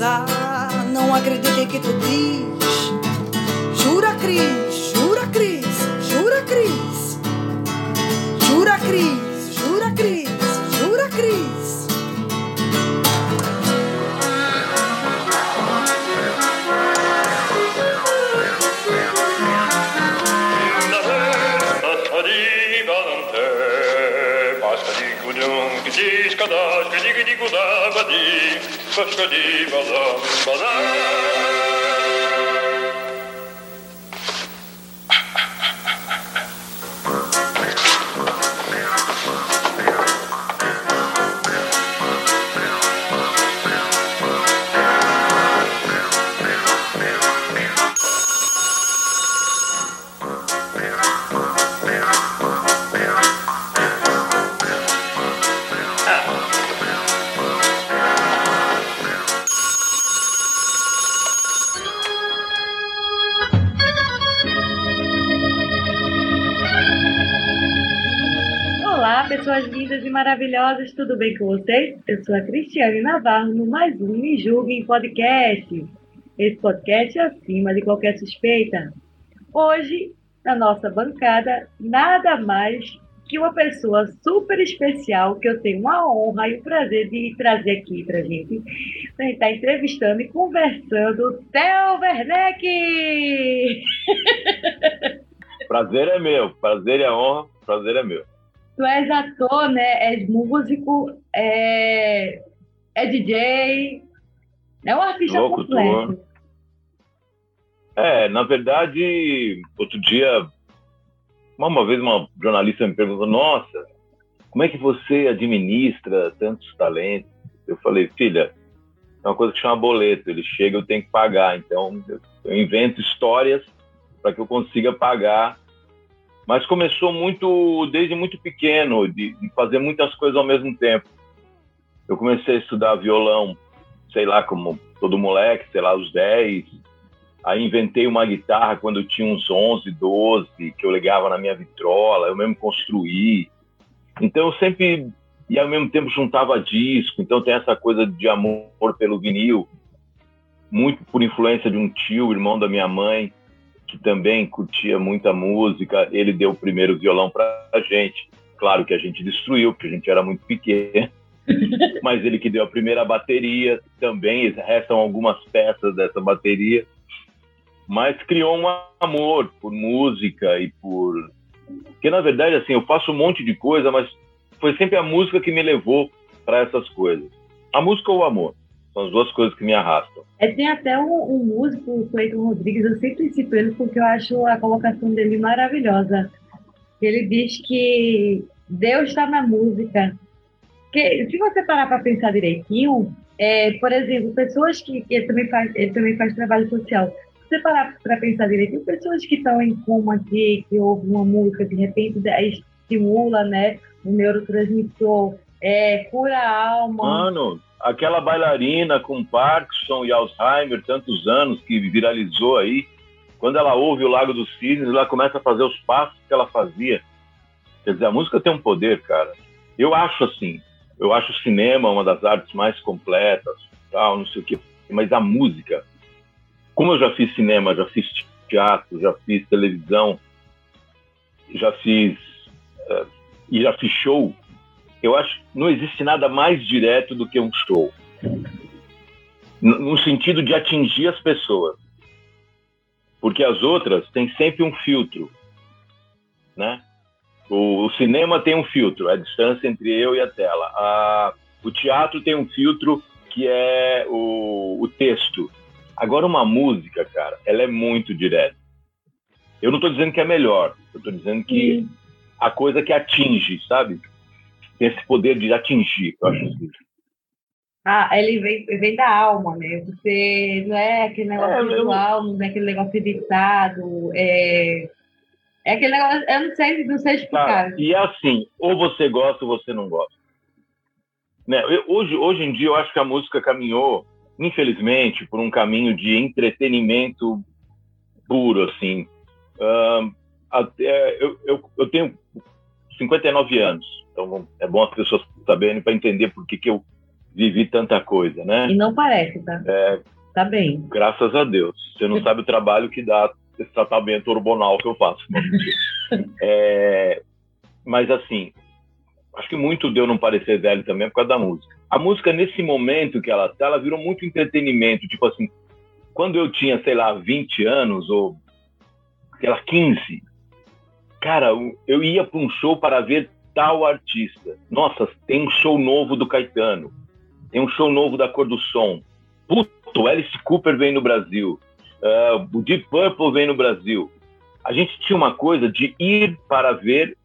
gozar. Não acreditei que tu diz. da ba di, ba shka di ba da ba da. Maravilhosas, tudo bem com vocês? Eu sou a Cristiane Navarro, no mais um Me Julguem Podcast. Esse podcast é acima de qualquer suspeita. Hoje, na nossa bancada, nada mais que uma pessoa super especial que eu tenho uma honra e o prazer de trazer aqui pra gente. Pra gente estar entrevistando e conversando, Theo Werneck! Prazer é meu, prazer é honra, prazer é meu. Tu és ator, né? És músico, é, é DJ, é um artista Locutor. completo. É, na verdade, outro dia, uma vez uma jornalista me perguntou: Nossa, como é que você administra tantos talentos? Eu falei, filha, é uma coisa que chama boleto. Ele chega, eu tenho que pagar. Então, eu, eu invento histórias para que eu consiga pagar. Mas começou muito desde muito pequeno, de, de fazer muitas coisas ao mesmo tempo. Eu comecei a estudar violão, sei lá, como todo moleque, sei lá, aos 10. Aí inventei uma guitarra quando eu tinha uns 11, 12, que eu ligava na minha vitrola, eu mesmo construí. Então eu sempre, e ao mesmo tempo juntava disco, então tem essa coisa de amor pelo vinil, muito por influência de um tio, irmão da minha mãe, que também curtia muita música. Ele deu o primeiro violão para a gente. Claro que a gente destruiu, porque a gente era muito pequeno. Mas ele que deu a primeira bateria, também restam algumas peças dessa bateria. Mas criou um amor por música e por. Porque, na verdade, assim, eu faço um monte de coisa, mas foi sempre a música que me levou para essas coisas. A música ou o amor? São as duas coisas que me arrastam. É, tem até um, um músico, o Cleiton Rodrigues, eu sempre cito ele porque eu acho a colocação dele maravilhosa. Ele diz que Deus está na música. Que, se você parar para pensar direitinho, é, por exemplo, pessoas que ele também faz, ele também faz trabalho social. Se você parar para pensar direitinho, pessoas que estão em coma aqui, que ouvem uma música, de repente estimula, né, o neurotransmissor, é, cura a alma. Mano, aquela bailarina com Parkinson e Alzheimer, tantos anos, que viralizou aí, quando ela ouve o Lago dos Cisnes, ela começa a fazer os passos que ela fazia. Quer dizer, a música tem um poder, cara. Eu acho assim, eu acho o cinema uma das artes mais completas, tal, não sei o quê, mas a música, como eu já fiz cinema, já fiz teatro, já fiz televisão, já fiz uh, e já fiz show, eu acho que não existe nada mais direto do que um show. No sentido de atingir as pessoas. Porque as outras têm sempre um filtro, né? O, o cinema tem um filtro, é a distância entre eu e a tela. A, o teatro tem um filtro que é o, o texto. Agora, uma música, cara, ela é muito direta. Eu não estou dizendo que é melhor, eu estou dizendo que Sim. a coisa que atinge, sabe? Tem esse poder de atingir, eu acho assim. Ah, ele vem, vem da alma, né? Você não é aquele negócio É, visual, não é aquele negócio editado, é, é aquele negócio, eu não sei, não sei Cara, explicar. e é assim, ou você gosta ou você não gosta. Né? eu- hoje, hoje em dia, eu acho que a música caminhou, infelizmente, por um caminho de entretenimento puro, assim. Ahn, até, eu, eu, eu tenho 59 anos, então é bom as pessoas saberem para entender por que, que eu vivi tanta coisa, né? E não parece, tá? É, tá bem. Graças a Deus. Você não sabe o trabalho que dá esse tratamento hormonal que eu faço. é, mas assim, acho que muito deu não parecer velho também por causa da música. A música, nesse momento que ela tá, ela virou muito entretenimento. Tipo assim, quando eu tinha, sei lá, 20 anos ou, sei lá, 15, cara, eu ia para um show para ver tal artista. Nossa, tem um show novo do Caetano. Tem um show novo da Cor do Som. Puto, Alice Cooper vem no Brasil. Uh, o Deep Purple vem no Brasil. A gente tinha uma coisa de ir para ver,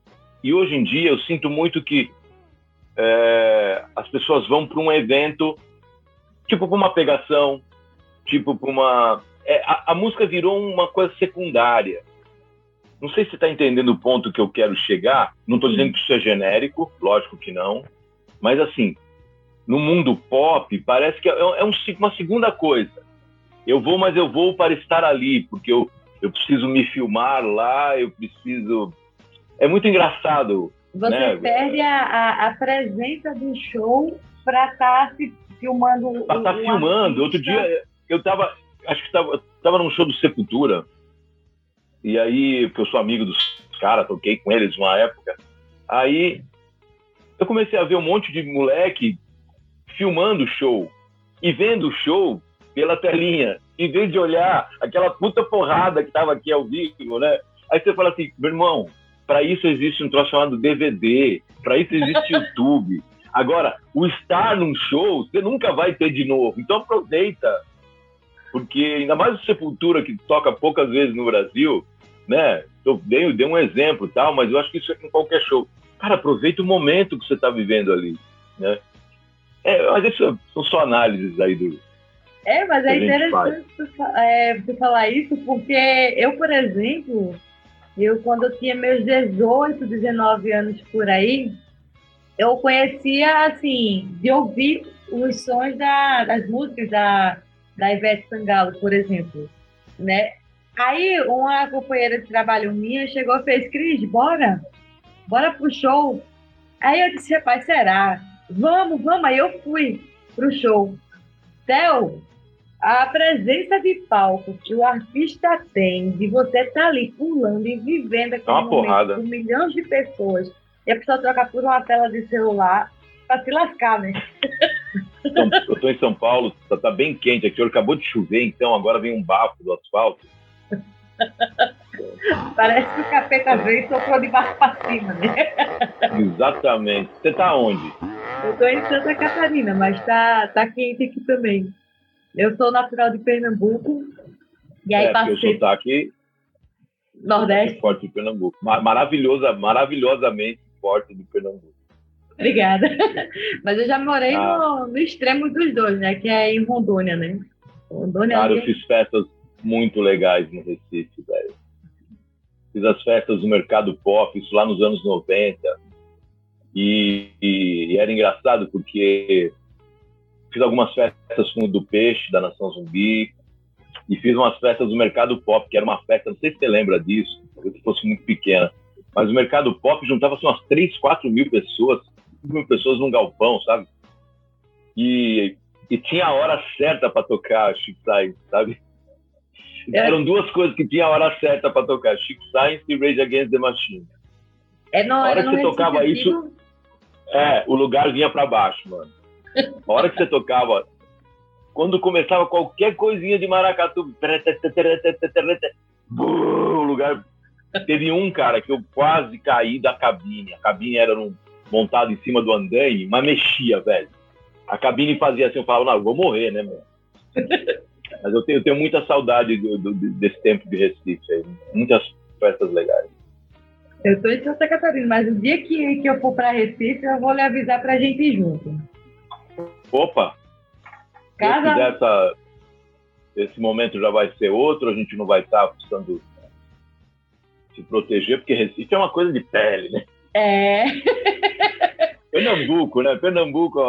e hoje em dia eu sinto muito que é, as pessoas vão para um evento, tipo para uma pegação, tipo para uma. É, a, a, música virou uma coisa secundária. Não sei se você está entendendo o ponto que eu quero chegar. Não estou dizendo que isso é genérico, lógico que não. Mas assim, no mundo pop, parece que é, é um, uma segunda coisa. Eu vou, mas eu vou para estar ali, porque eu, eu preciso me filmar lá, eu preciso. É muito engraçado. Você né? perde a, a, presença do show para estar tá se filmando. Para estar tá filmando. Outro dia eu estava, acho que estava tava num show do Sepultura, e aí, porque eu sou amigo dos caras, toquei com eles uma época. Aí eu comecei a ver um monte de moleque filmando o show e vendo o show pela telinha, em vez de olhar aquela puta porrada que tava aqui ao vivo, né? Aí você fala assim, meu irmão, para isso existe um troço chamado DVD, para isso existe YouTube. Agora, o estar num show, você nunca vai ter de novo. Então aproveita. Porque ainda mais o Sepultura, que toca poucas vezes no Brasil, né? Eu dei, dei um exemplo tal, mas eu acho que isso é com qualquer show. Cara, aproveita o momento que você está vivendo ali, né? É, mas isso são só análises aí do. É, mas é interessante é, você falar isso, porque eu, por exemplo, eu quando eu tinha meus 18, 19 anos por aí, eu conhecia, assim, de ouvir os sons da, das músicas da, da Ivete Sangalo, por exemplo, né? Aí uma companheira de trabalho minha chegou e fez, Cris, bora? Bora pro show? Aí eu disse, rapaz, será? Vamos, vamos. Aí eu fui pro show. Theo, a presença de palco que o artista tem, de você estar tá ali pulando e vivendo aquele uma porrada. com milhões de pessoas, e a pessoa troca por uma tela de celular para se lascar, né? Eu estou em São Paulo, está tá bem quente aqui, acabou de chover, então agora vem um bafo do asfalto. Parece que o capeta veio e soprou de baixo para cima, né? Exatamente. Você está onde? Eu estou em Santa Catarina, mas tá, tá quente aqui também. Eu sou natural de Pernambuco. E aí é, passei. Eu sou aqui. Nordeste. Forte de Pernambuco. Maravilhosa, maravilhosamente forte de Pernambuco. Obrigada. Mas eu já morei ah. no, no, extremo dos dois, né? Que é em Rondônia, né? Rondônia. Cara, eu fiz festas muito legais no Recife, velho. Fiz as festas do Mercado Pop, isso lá nos anos 90. E, e, e era engraçado porque fiz algumas festas com o do Peixe, da Nação Zumbi, e fiz umas festas do Mercado Pop, que era uma festa, não sei se você lembra disso, que fosse muito pequena, mas o Mercado Pop juntava assim, umas 3, 4 mil pessoas, 5 mil pessoas num galpão, sabe? E, e tinha a hora certa para tocar Chico sabe? É. Eram duas coisas que tinha a hora certa para tocar, Chico Science e Rage Against the Machine. É, não, a hora que você tocava isso, é, o lugar vinha para baixo, mano. A hora que você tocava, quando começava qualquer coisinha de maracatu, o lugar. Teve um cara que eu quase caí da cabine. A cabine era num, montada em cima do andaime, mas mexia, velho. A cabine fazia assim, eu falava, não, eu vou morrer, né, meu? Mas eu tenho, eu tenho muita saudade do, do, desse tempo de Recife, aí. muitas festas legais. Eu estou em Santa Catarina, mas o dia que, que eu for para Recife, eu vou lhe avisar para a gente ir junto. Opa! Cada... Essa, esse momento já vai ser outro, a gente não vai estar precisando se proteger, porque Recife é uma coisa de pele, né? É. Pernambuco, né? Pernambuco,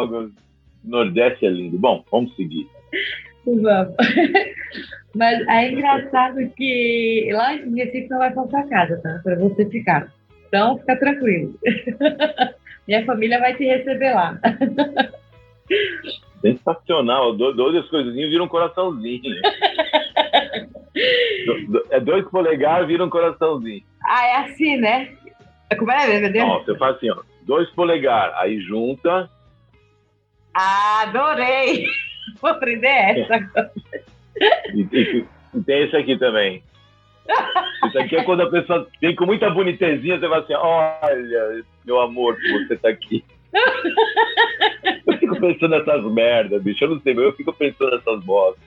Nordeste é lindo. Bom, vamos seguir. Vamos. Mas é engraçado que lá em Recife não vai faltar casa, tá? Para você ficar. Então, fica tranquilo. Minha família vai te receber lá. Sensacional. Dois coisinhas viram um coraçãozinho. é dois polegares viram um coraçãozinho. Ah, é assim, né? Como é, meu Deus? Ó, você faz assim, ó. Dois polegares, aí junta. Ah, adorei! Vou aprender essa agora. E, e, e tem esse aqui também. Isso aqui é quando a pessoa vem com muita bonitezinha, você vai assim, olha, meu amor, você tá aqui. Eu fico pensando nessas merdas, bicho. Eu não sei, mas eu fico pensando nessas bostas.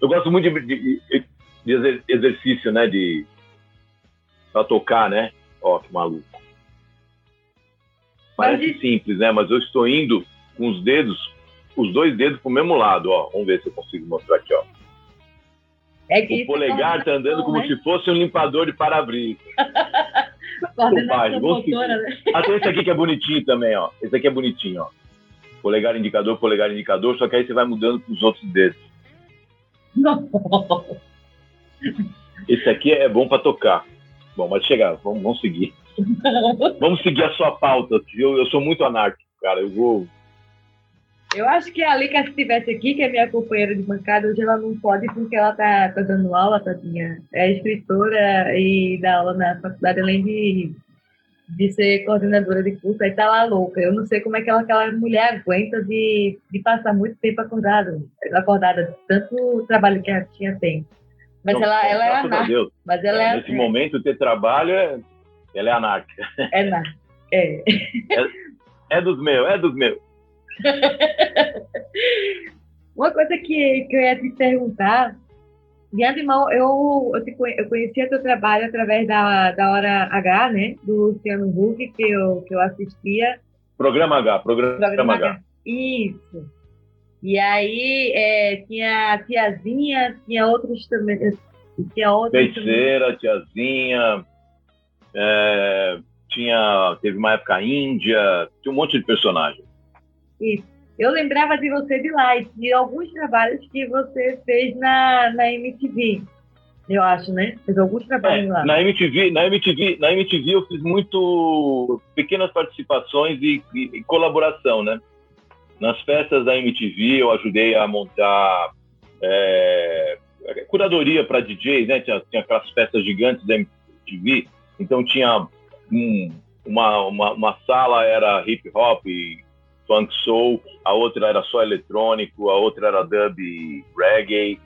Eu gosto muito de, de, de exercício, né? De. Pra tocar, né? Ó, que maluco. Parece simples, né? Mas eu estou indo com os dedos, os dois dedos pro mesmo lado, ó. Vamos ver se eu consigo mostrar aqui, ó. É que o polegar tá andando como né? se fosse um limpador de para-brisa. né? Até esse aqui que é bonitinho também, ó. Esse aqui é bonitinho, ó. Polegar indicador, polegar indicador, só que aí você vai mudando para os outros dedos. Não. Esse aqui é bom para tocar. Bom, mas chega, vamos, vamos seguir. vamos seguir a sua pauta. Eu, eu sou muito anárquico, cara. Eu vou eu acho que a Lika, se estivesse aqui, que é minha companheira de bancada, hoje ela não pode porque ela tá, tá dando aula, tadinha. É escritora e dá aula na faculdade, além de, de ser coordenadora de curso, aí tá lá louca. Eu não sei como é que ela, aquela mulher aguenta de, de passar muito tempo acordada, acordada, tanto trabalho que a tia tem. Mas não, ela, ela é anárquica. Mas ela é, Nesse é, momento, ter trabalho, é, ela é anárquica. É anárquica, é. é. É dos meus, é dos meus. Uma coisa que, que eu ia te perguntar, de animal, eu, eu, te, eu conhecia teu trabalho através da, da Hora H, né? Do Luciano Huck, que eu, que eu assistia. Programa H, programa, programa H. H. Isso. E aí é, tinha a tiazinha, tinha outros também. Tinha outros Feiticeira, também. tiazinha, é, tinha, teve uma época índia, tinha um monte de personagens. Isso. Eu lembrava de você de lá e de alguns trabalhos que você fez na, na MTV. Eu acho, né? Fez alguns trabalhos é, lá. Na MTV, na MTV, na MTV eu fiz muito pequenas participações e, e, e colaboração, né? Nas festas da MTV eu ajudei a montar é, curadoria para DJs, né? Tinha, tinha aquelas festas gigantes da MTV, então tinha um, uma, uma, uma sala era hip hop e funk soul, a outra era só eletrônico, a outra era dub reggae.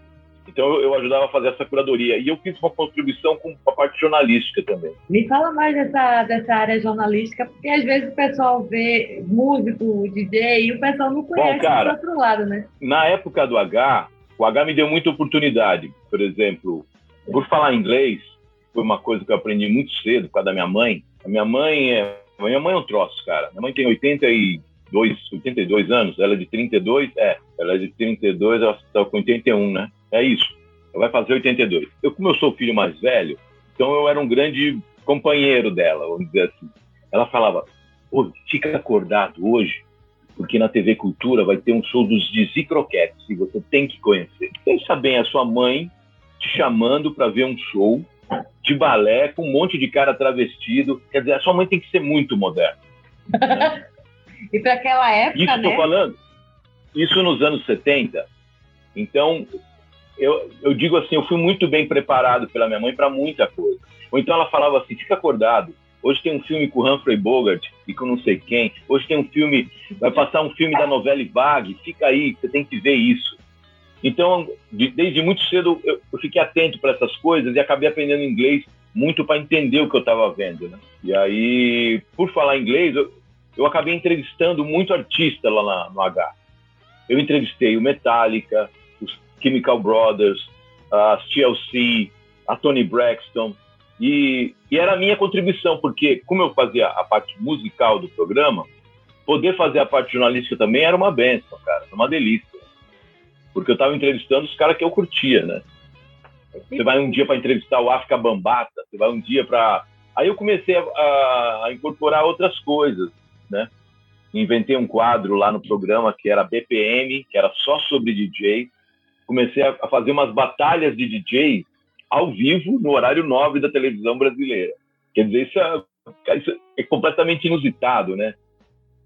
Então eu, eu, ajudava a fazer essa curadoria. E eu fiz uma contribuição com a parte jornalística também. Me fala mais dessa, dessa área jornalística, porque às vezes o pessoal vê músico, DJ, e o pessoal não conhece Bom, cara, do outro lado, né? Na época do H, o H me deu muita oportunidade. Por exemplo, por falar inglês, foi uma coisa que eu aprendi muito cedo por causa da minha mãe. A minha mãe é. Minha mãe é um troço, cara. Minha mãe tem 80 e 82 anos, ela é de 32, é, ela é de 32, ela está com 81, né? É isso, ela vai fazer 82. Eu, como eu sou o filho mais velho, então eu era um grande companheiro dela, vamos dizer assim. Ela falava, Ô, fica acordado hoje, porque na TV Cultura vai ter um show dos Dizzy Croquetes, e você tem que conhecer. Pensa bem, a sua mãe te chamando para ver um show de balé com um monte de cara travestido. Quer dizer, a sua mãe tem que ser muito moderna. Né? E para aquela época, Isso né? falando. Isso nos anos 70. Então, eu, eu digo assim, eu fui muito bem preparado pela minha mãe para muita coisa. Ou então ela falava assim, fica acordado. Hoje tem um filme com Humphrey Bogart e com não sei quem. Hoje tem um filme, vai passar um filme da novela Vague. Fica aí, você tem que ver isso. Então, de, desde muito cedo eu, eu fiquei atento para essas coisas e acabei aprendendo inglês muito para entender o que eu estava vendo, né? E aí, por falar inglês, eu, eu acabei entrevistando muito artista lá na, no H. Eu entrevistei o Metallica, os Chemical Brothers, a TLC, a Tony Braxton, e, e, era a minha contribuição, porque como eu fazia a parte musical do programa, poder fazer a parte jornalística também era uma benção, cara, uma delícia. Porque eu estava entrevistando os caras que eu curtia, né? Você vai um dia para entrevistar o África Bambata, você vai um dia para. Aí eu comecei a, a incorporar outras coisas né? Inventei um quadro lá no programa que era BPM, que era só sobre DJ. Comecei a fazer umas batalhas de DJ ao vivo no horário 9 da televisão brasileira. Quer dizer, isso é, isso é completamente inusitado, né?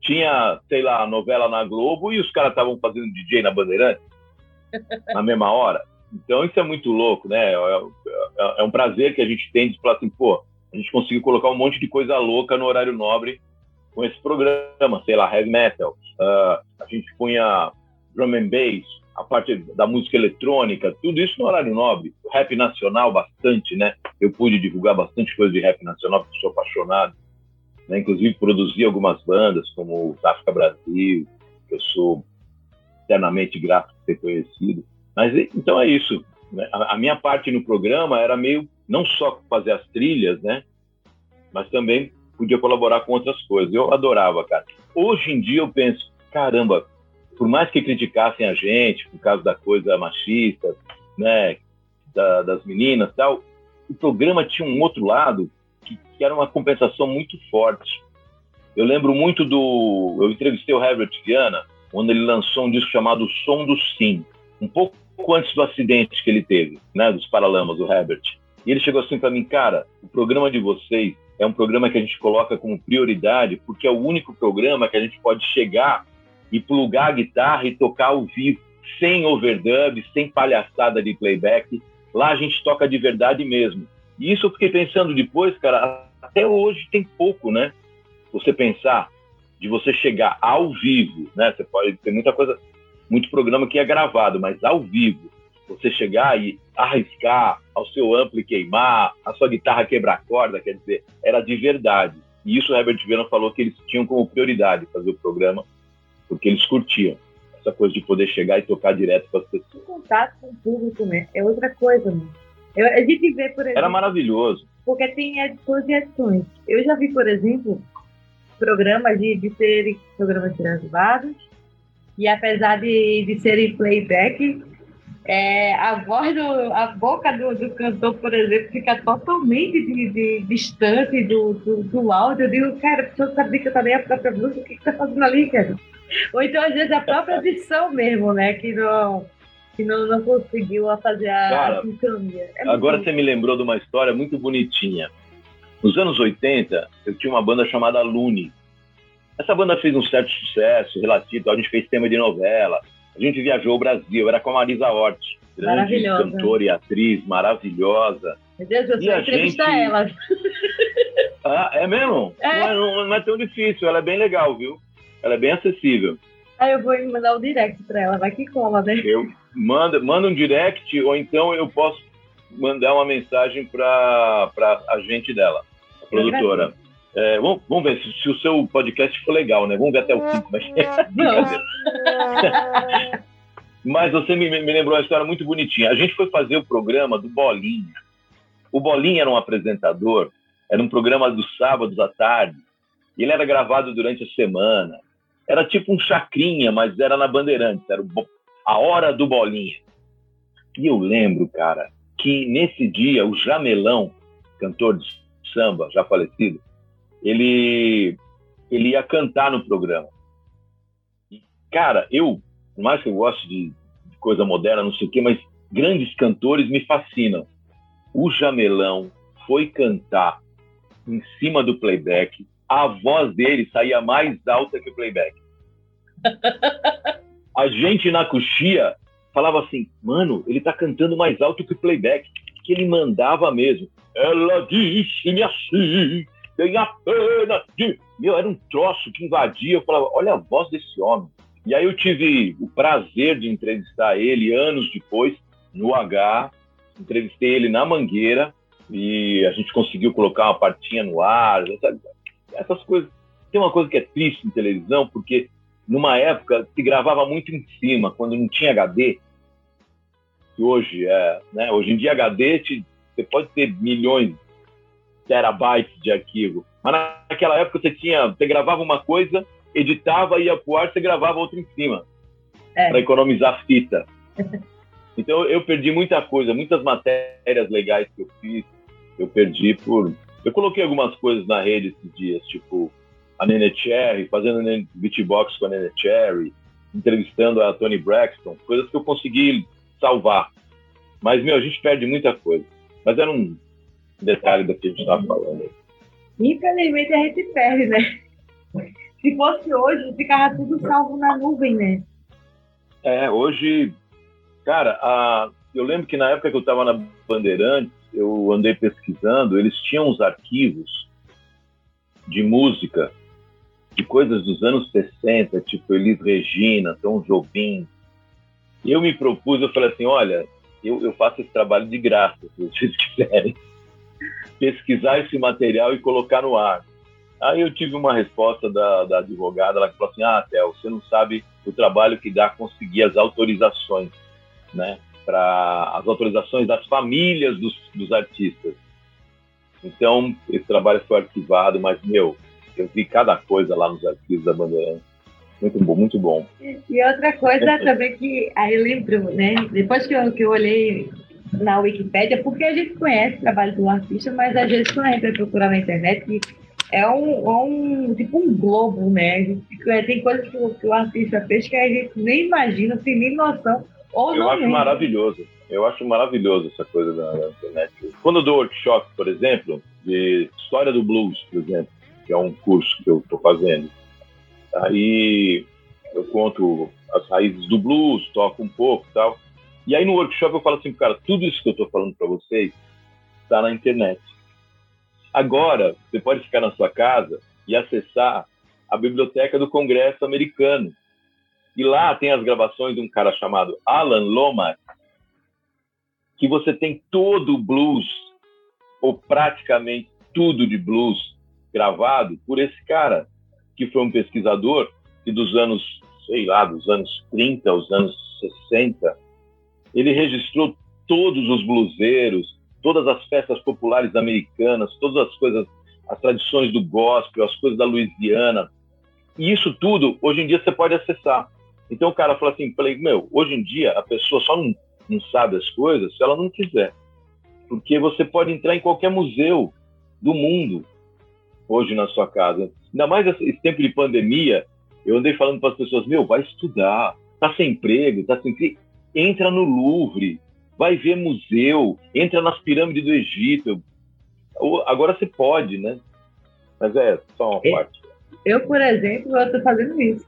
tinha, sei lá, novela na Globo e os caras estavam fazendo DJ na Bandeirante na mesma hora. Então isso é muito louco, né? É, é, é, um prazer que a gente tem de falar assim, pô, a gente conseguiu colocar um monte de coisa louca no horário nobre com esse programa, sei lá, heavy metal. Uh, a gente punha drum and bass, a parte da música eletrônica, tudo isso no horário nobre. Rap nacional, bastante, né? Eu pude divulgar bastante coisa de rap nacional, porque sou apaixonado. Né? Inclusive, produzi algumas bandas, como o África Brasil, que eu sou eternamente grato por ter conhecido. Mas então é isso. Né? A, a, minha parte no programa era meio não só fazer as trilhas, né? Mas também podia colaborar com outras coisas. Eu adorava, cara. Hoje em dia eu penso, caramba, por mais que criticassem a gente por causa da coisa machista, né, da, das meninas, tal, o programa tinha um outro lado que, que, era uma compensação muito forte. Eu lembro muito do, eu entrevistei o Herbert Viana, onde ele lançou um disco chamado Som do Sim, um pouco antes do acidente que ele teve, né, dos Paralamas, o Herbert. E ele chegou assim para mim, cara, o programa de vocês é um programa que a gente coloca como prioridade porque é o único programa que a gente pode chegar e plugar a guitarra e tocar ao vivo, sem overdub, sem palhaçada de playback. Lá a gente toca de verdade mesmo. E isso eu fiquei pensando depois, cara, até hoje tem pouco, né? Você pensar de você chegar ao vivo, né? Você pode ter muita coisa, muito programa que é gravado, mas ao vivo, você chegar e arriscar ao seu ampli queimar, a sua guitarra quebrar corda, quer dizer, era de verdade. E isso o Herbert Viana falou que eles tinham como prioridade fazer o programa, porque eles curtiam essa coisa de poder chegar e tocar direto com as pessoas. O contato com o público, né? É outra coisa, né? Eu, a gente vê, por exemplo. Era maravilhoso. Porque tem edições e edições. Eu já vi, por exemplo, programas de, de serem programas gravados, e apesar de, de serem playback, é, a voz do, a boca do, do, cantor, por exemplo, fica totalmente de, de, distante do, do, do, áudio. Eu digo, cara, a pessoa sabe que eu também a própria música, o que, que tá fazendo ali, cara? Ou então, às vezes, a própria edição mesmo, né? Que não, que não, não conseguiu fazer a, cara, sincronia. É agora você me lembrou de uma história muito bonitinha. Nos anos 80, eu tinha uma banda chamada Lune. Essa banda fez um certo sucesso relativo, a gente fez tema de novela, a gente viajou o Brasil, era com a Marisa Hort, grande cantora e atriz maravilhosa. Meu Deus, eu sou entrevistar gente... ela. Ah, é mesmo? É. Não, é, não, não, é tão difícil, ela é bem legal, viu? Ela é bem acessível. Aí eu vou mandar um direct para ela, vai que cola, né? Eu manda, manda um direct, ou então eu posso mandar uma mensagem para a gente dela, a produtora. É, vamos, vamos, ver se, se, o seu podcast for legal, né? Vamos ver até o 5, mas Mas você me, me, lembrou uma história muito bonitinha. A gente foi fazer o programa do Bolinha. O Bolinha era um apresentador, era um programa dos sábados à tarde. Ele era gravado durante a semana. Era tipo um chacrinha, mas era na Bandeirantes. Era a hora do Bolinha. E eu lembro, cara, que nesse dia o Jamelão, cantor de samba, já falecido, ele, ele ia cantar no programa. E, cara, eu, por mais que eu goste de, de coisa moderna, não sei o quê, mas grandes cantores me fascinam. O Jamelão foi cantar em cima do playback, a voz dele saía mais alta que o playback. A gente na coxia falava assim, mano, ele tá cantando mais alto que o playback, que ele mandava mesmo. Ela disse-me assim, tem a pena de. Meu, era um troço que invadia. Eu falava, olha a voz desse homem. E aí eu tive o prazer de entrevistar ele anos depois, no H. Entrevistei ele na Mangueira e a gente conseguiu colocar uma partinha no ar. Essas coisas. Tem uma coisa que é triste em televisão, porque numa época se gravava muito em cima, quando não tinha HD. Que hoje é, né? Hoje em dia HD te, você pode ter milhões terabytes de arquivo. Mas naquela época você tinha, você gravava uma coisa, editava, ia pro ar, você gravava outra em cima. É. Para economizar fita. Então eu perdi muita coisa, muitas matérias legais que eu fiz, eu perdi por. Eu coloquei algumas coisas na rede esses dias, tipo a Nene Cherry, fazendo beatbox com a Nene Cherry, entrevistando a Tony Braxton, coisas que eu consegui salvar. Mas, meu, a gente perde muita coisa. Mas era um, detalhe do que a gente estava falando. Infelizmente a gente perde, né? Se fosse hoje, ficava tudo salvo na nuvem, né? É, hoje, cara, a, eu lembro que na época que eu estava na Bandeirantes, eu andei pesquisando, eles tinham uns arquivos de música de coisas dos anos 60, tipo Elis Regina, Tom Jobim. E eu me propus, eu falei assim, olha, eu, eu faço esse trabalho de graça, se vocês quiserem pesquisar esse material e colocar no ar. Aí eu tive uma resposta da, da advogada, ela falou assim, ah, Théo, você não sabe o trabalho que dá conseguir as autorizações, né? Para as autorizações das famílias dos, dos artistas. Então, esse trabalho foi arquivado, mas, meu, eu vi cada coisa lá nos arquivos da Bandeirantes. Muito bom, muito bom. E outra coisa também que aí eu lembro, né? Depois que eu, que eu olhei na Wikipédia, porque a gente conhece o trabalho do artista, mas às vezes quando a gente vai procurar na internet, é um, é um tipo um globo, né? Gente, tem coisas que o, que o, artista fez que a gente nem imagina, tem nem noção. Ou eu não acho maravilhoso. Eu acho maravilhoso essa coisa da, da internet. Quando eu dou workshop, por exemplo, de história do blues, por exemplo, que é um curso que eu estou fazendo, aí eu conto as raízes do blues, toco um pouco e tal. E aí no workshop eu falo assim, cara, tudo isso que eu estou falando para vocês está na internet. Agora, você pode ficar na sua casa e acessar a biblioteca do Congresso americano. E lá tem as gravações de um cara chamado Alan Lomax, que você tem todo o blues, ou praticamente tudo de blues, gravado por esse cara, que foi um pesquisador que dos anos, sei lá, dos anos 30 aos anos 60, ele registrou todos os bluseiros, todas as festas populares americanas, todas as coisas, as tradições do gospel, as coisas da Louisiana. E isso tudo, hoje em dia, você pode acessar. Então o cara falou assim, falei, meu, hoje em dia a pessoa só não não sabe as coisas se ela não quiser. Porque você pode entrar em qualquer museu do mundo hoje na sua casa. Ainda mais esse tempo de pandemia, eu andei falando para as pessoas, meu, vai estudar, tá sem emprego, tá sem entra no Louvre, vai ver museu, entra nas pirâmides do Egito. Agora você pode, né? Mas é só uma parte. Eu, por exemplo, eu estou fazendo isso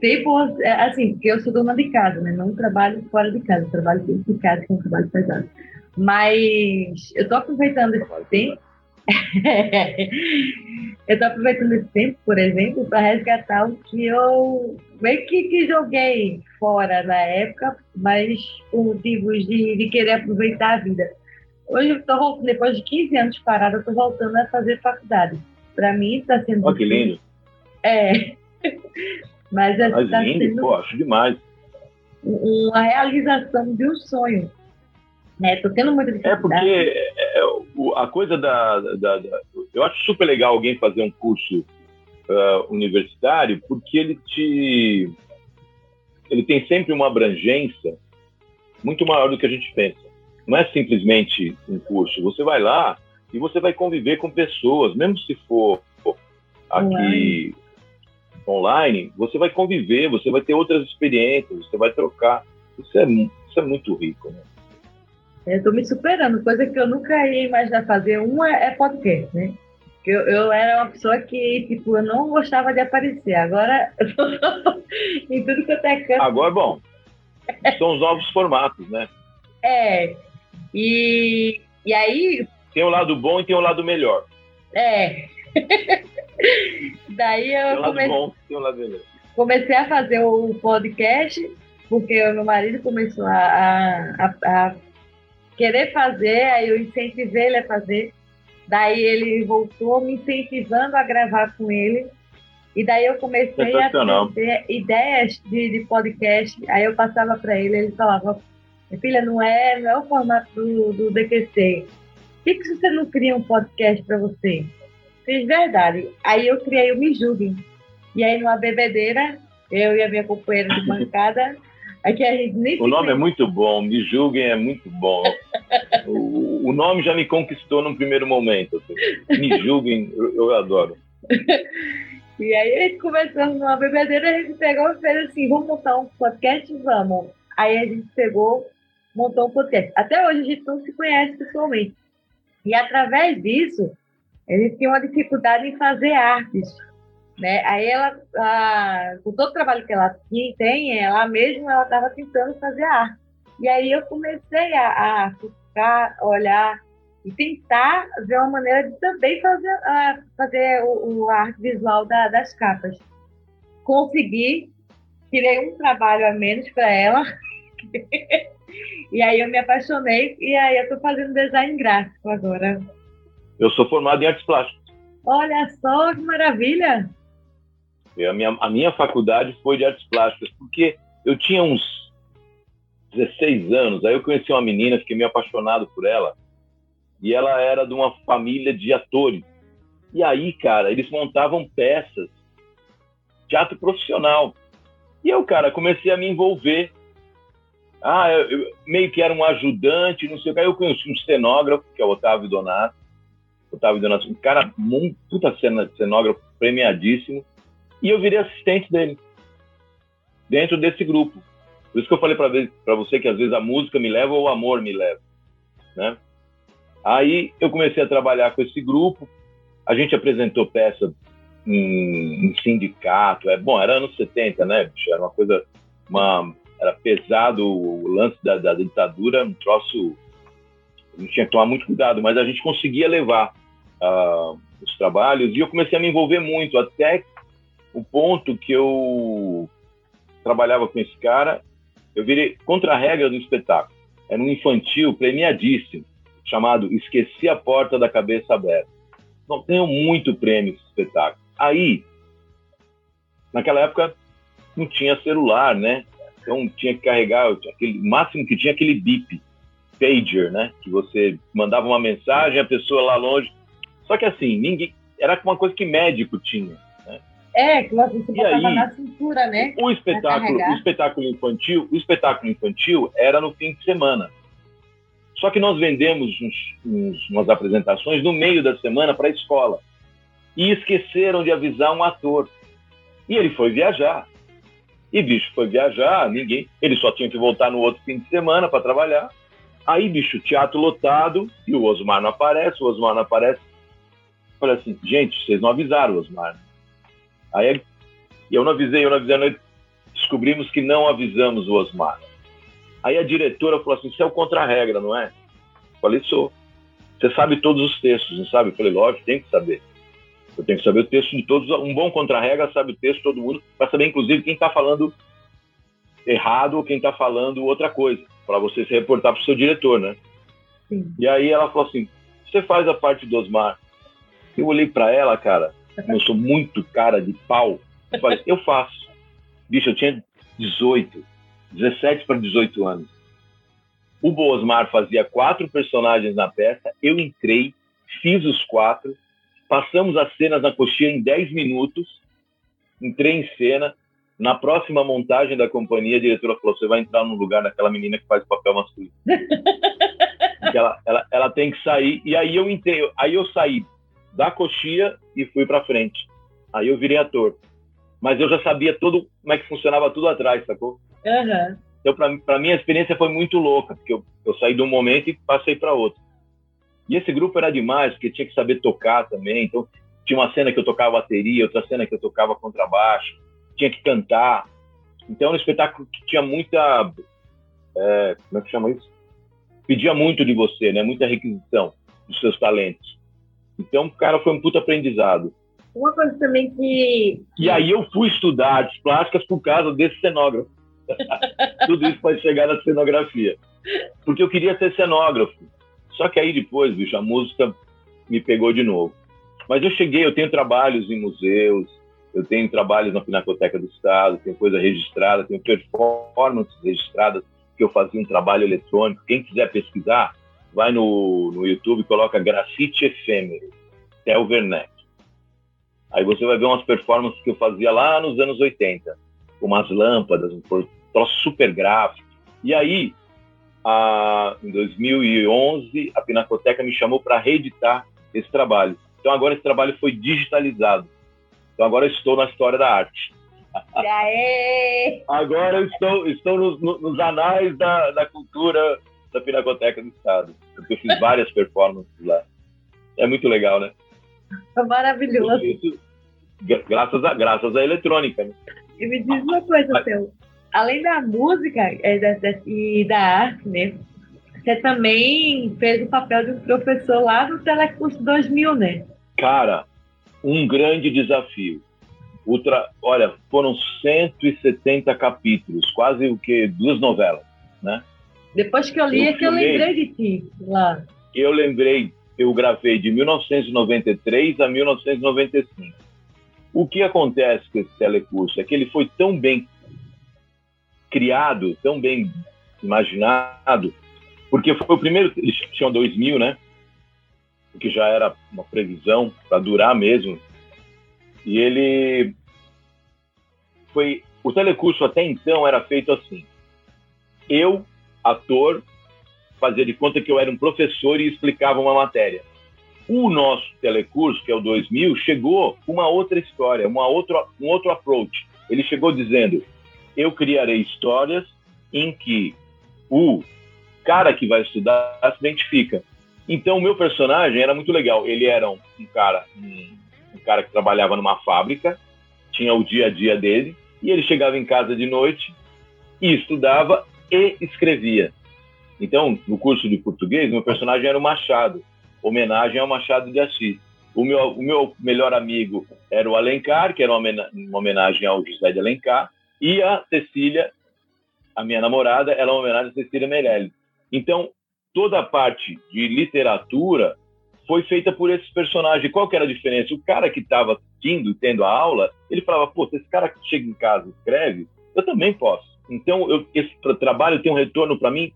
tempo, é, assim, porque eu sou dona de casa, né? Não trabalho fora de casa, trabalho dentro de casa, que é um trabalho pesado. Mas eu tô aproveitando esse tempo. eu tô aproveitando esse tempo, por exemplo, para resgatar o que eu meio que, que, joguei fora na época, mas por motivos de, de querer aproveitar a vida. Hoje eu tô voltando, depois de 15 anos parada, eu tô voltando a fazer faculdade. Para mim está sendo. Oh, que lindo! É. Mas, é, Mas tá lindo, pô, acho demais. Uma realização de um sonho. Né? Tô tendo muita dificuldade. É porque é, é a coisa da, da, da, Eu acho super legal alguém fazer um curso uh, universitário, porque ele te. Ele tem sempre uma abrangência muito maior do que a gente pensa. Não é simplesmente um curso. Você vai lá e você vai conviver com pessoas, mesmo se for aqui online, você vai conviver, você vai ter outras experiências, você vai trocar. Isso é, isso é muito rico, né? Eu estou me superando, coisa que eu nunca ia imaginar fazer. Uma é podcast, né? Eu, eu era uma pessoa que, tipo, eu não gostava de aparecer. Agora, em tudo que eu tenho canto. Agora, bom, são os novos formatos, né? É. E, e aí. Tem o um lado bom e tem o um lado melhor. É. Daí eu comecei, bom, comecei a fazer o podcast, porque o meu marido começou a, a, a, querer fazer, aí eu incentivei ele a fazer. Daí ele voltou me incentivando a gravar com ele. E daí eu comecei a ter ideias de, de podcast. Aí eu passava para ele, ele falava, filha, não é, não é o formato do, do DQC. Por que, que você não cria um podcast para você? Fiz verdade. Aí eu criei o Me Julguem. E aí, numa bebedeira, eu e a minha companheira de bancada, aqui a gente nem O nome é muito bom, Me Julguem é muito bom. O, nome já me conquistou num primeiro momento. Assim. Me Julguem, eu, eu adoro. e aí, gente começando numa bebedeira, a gente pegou e fez assim: vamos montar um podcast? Vamos. Aí a gente pegou, montou um podcast. Até hoje a gente não se conhece pessoalmente. E através disso, ele tinha uma dificuldade em fazer artes. Né? Aí ela, a, com todo o trabalho que ela tem, ela mesma ela estava tentando fazer arte. E aí eu comecei a, a ficar, olhar e tentar ver uma maneira de também fazer, a, fazer o, o arte visual da, das capas. Consegui, tirei um trabalho a menos para ela. e aí eu me apaixonei e aí eu estou fazendo design gráfico agora. Eu sou formado em artes plásticas. Olha só que maravilha! A minha, a minha faculdade foi de artes plásticas, porque eu tinha uns 16 anos, aí eu conheci uma menina, fiquei meio apaixonado por ela, e ela era de uma família de atores. E aí, cara, eles montavam peças, teatro profissional. E eu, cara, comecei a me envolver. Ah, eu, eu meio que era um ajudante, não sei o que. Aí eu conheci um cenógrafo, que é o Otávio Donato. Otávio Donato, um cara, um puta cenógrafo premiadíssimo e eu virei assistente dele dentro desse grupo. Por isso que eu falei para você que às vezes a música me leva ou o amor me leva, né? Aí eu comecei a trabalhar com esse grupo, a gente apresentou peça em, em sindicato, é bom, era anos 70, né? Era uma coisa, uma, era pesado o lance da, da ditadura, um troço, a gente tinha que tomar muito cuidado, mas a gente conseguia levar uh, os trabalhos e eu comecei a me envolver muito, até o ponto que eu trabalhava com esse cara, eu virei contra a regra do espetáculo. Era um infantil premiadíssimo, chamado Esqueci a Porta da Cabeça Aberta. Não tenho muito prêmio esse espetáculo. Aí, naquela época, não tinha celular, né? Então tinha que carregar, aquele, o máximo que tinha aquele bip, pager, né? Que você mandava uma mensagem, a pessoa lá longe. Só que assim, ninguém. Era uma coisa que médico tinha. É, que você botava aí, na cintura, né? O espetáculo, o espetáculo infantil, o espetáculo infantil era no fim de semana. Só que nós vendemos uns, uns, umas apresentações no meio da semana para a escola. E esqueceram de avisar um ator. E ele foi viajar. E bicho foi viajar, ninguém. Ele só tinha que voltar no outro fim de semana para trabalhar. Aí, bicho, teatro lotado e o Osmar não aparece, o Osmar não aparece. Falei assim, gente, vocês não avisaram o Osmar. Aí eu não avisei, eu não avisei, nós descobrimos que não avisamos o Osmar. Aí a diretora falou assim: Isso é o contra-regra, não é? Eu falei: Sou. Você sabe todos os textos, não sabe? Eu falei: Lógico, tem que saber. Eu tenho que saber o texto de todos. Um bom contra-regra sabe o texto de todo mundo, para saber, inclusive, quem está falando errado ou quem está falando outra coisa, para você se reportar para o seu diretor, né? Sim. E aí ela falou assim: Você faz a parte do Osmar. Eu olhei para ela, cara, eu sou muito cara de pau. Eu falei, eu faço. Bicho, eu tinha 18, 17 para 18 anos. O Bosmar fazia quatro personagens na peça, eu entrei, fiz os quatro, passamos as cenas na coxinha em 10 minutos, entrei em cena. Na próxima montagem da companhia, a diretora falou: você vai entrar no lugar daquela menina que faz o papel masculino. ela, ela, ela tem que sair. E aí eu entrei, aí eu saí da coxia e fui para frente. Aí eu virei ator. Mas eu já sabia todo como é que funcionava tudo atrás, sacou? Uhum. Então, para mim, a experiência foi muito louca, porque eu, eu saí de um momento e passei para outro. E esse grupo era demais, porque tinha que saber tocar também. Então, tinha uma cena que eu tocava bateria, outra cena que eu tocava contrabaixo, tinha que cantar. Então, era um espetáculo que tinha muita. É, como é que chama isso? Pedia muito de você, né? Muita requisição dos seus talentos. Então, cara, foi um puta aprendizado. Uma coisa também que. E aí eu fui estudar artes plásticas por causa desse cenógrafo. Tudo isso pode chegar na cenografia. Porque eu queria ser cenógrafo. Só que aí depois, bicho, a música me pegou de novo. Mas eu cheguei, eu tenho trabalhos em museus, eu tenho trabalhos na Pinacoteca do Estado, tenho coisa registrada, tenho performances registradas que eu fazia um trabalho eletrônico. Quem quiser pesquisar, vai no, no YouTube e coloca grafite efêmero, Theo Werneck. Aí você vai ver umas performances que eu fazia lá nos anos 80, com umas lâmpadas, um troço super gráfico. E aí, a, em 2011, a Pinacoteca me chamou para reeditar esse trabalho. Então agora esse trabalho foi digitalizado. Então agora eu estou na história da arte. agora eu estou, estou nos, nos anais da, da cultura da Pinacoteca do Estado, porque eu fiz várias performances lá. É muito legal, né? É maravilhoso. Isso, graças a graças à eletrônica. Né? E me diz uma coisa, Theo. Além da música é, e da arte, né? Você também fez o papel de um professor lá no Telecurso 2000, né? Cara, um grande desafio. Ultra, olha, foram 170 capítulos, quase o que duas novelas, né? Depois que eu li, eu é que eu lembrei de ti lá. Eu lembrei, eu gravei de 1993 a 1995. O que acontece com esse telecurso é que ele foi tão bem criado, tão bem imaginado, porque foi o primeiro, eles tinham 2000, né? O que já era uma previsão para durar mesmo. E ele foi o telecurso até então era feito assim. Eu, ator, fazia de conta que eu era um professor e explicava uma matéria. O nosso telecurso, que é o 2000, chegou com uma outra história, uma outra, um outro approach. Ele chegou dizendo: eu criarei histórias em que o cara que vai estudar se identifica. Então, o meu personagem era muito legal. Ele era um, um cara, um, um cara que trabalhava numa fábrica, tinha o dia a dia dele, e ele chegava em casa de noite e estudava e escrevia. Então, no curso de português, meu personagem era o Machado, homenagem ao Machado de Assis. O meu, o meu melhor amigo era o Alencar, que era uma homenagem ao José de Alencar, e a Cecília, a minha namorada, era uma homenagem a Cecília Meirelles. Então, toda a parte de literatura foi feita por esses personagens. Qual que era a diferença? O cara que estava e tendo a aula, ele falava, pô, se esse cara chega em casa e escreve, eu também posso. Então, eu, esse trabalho tem um retorno para mim,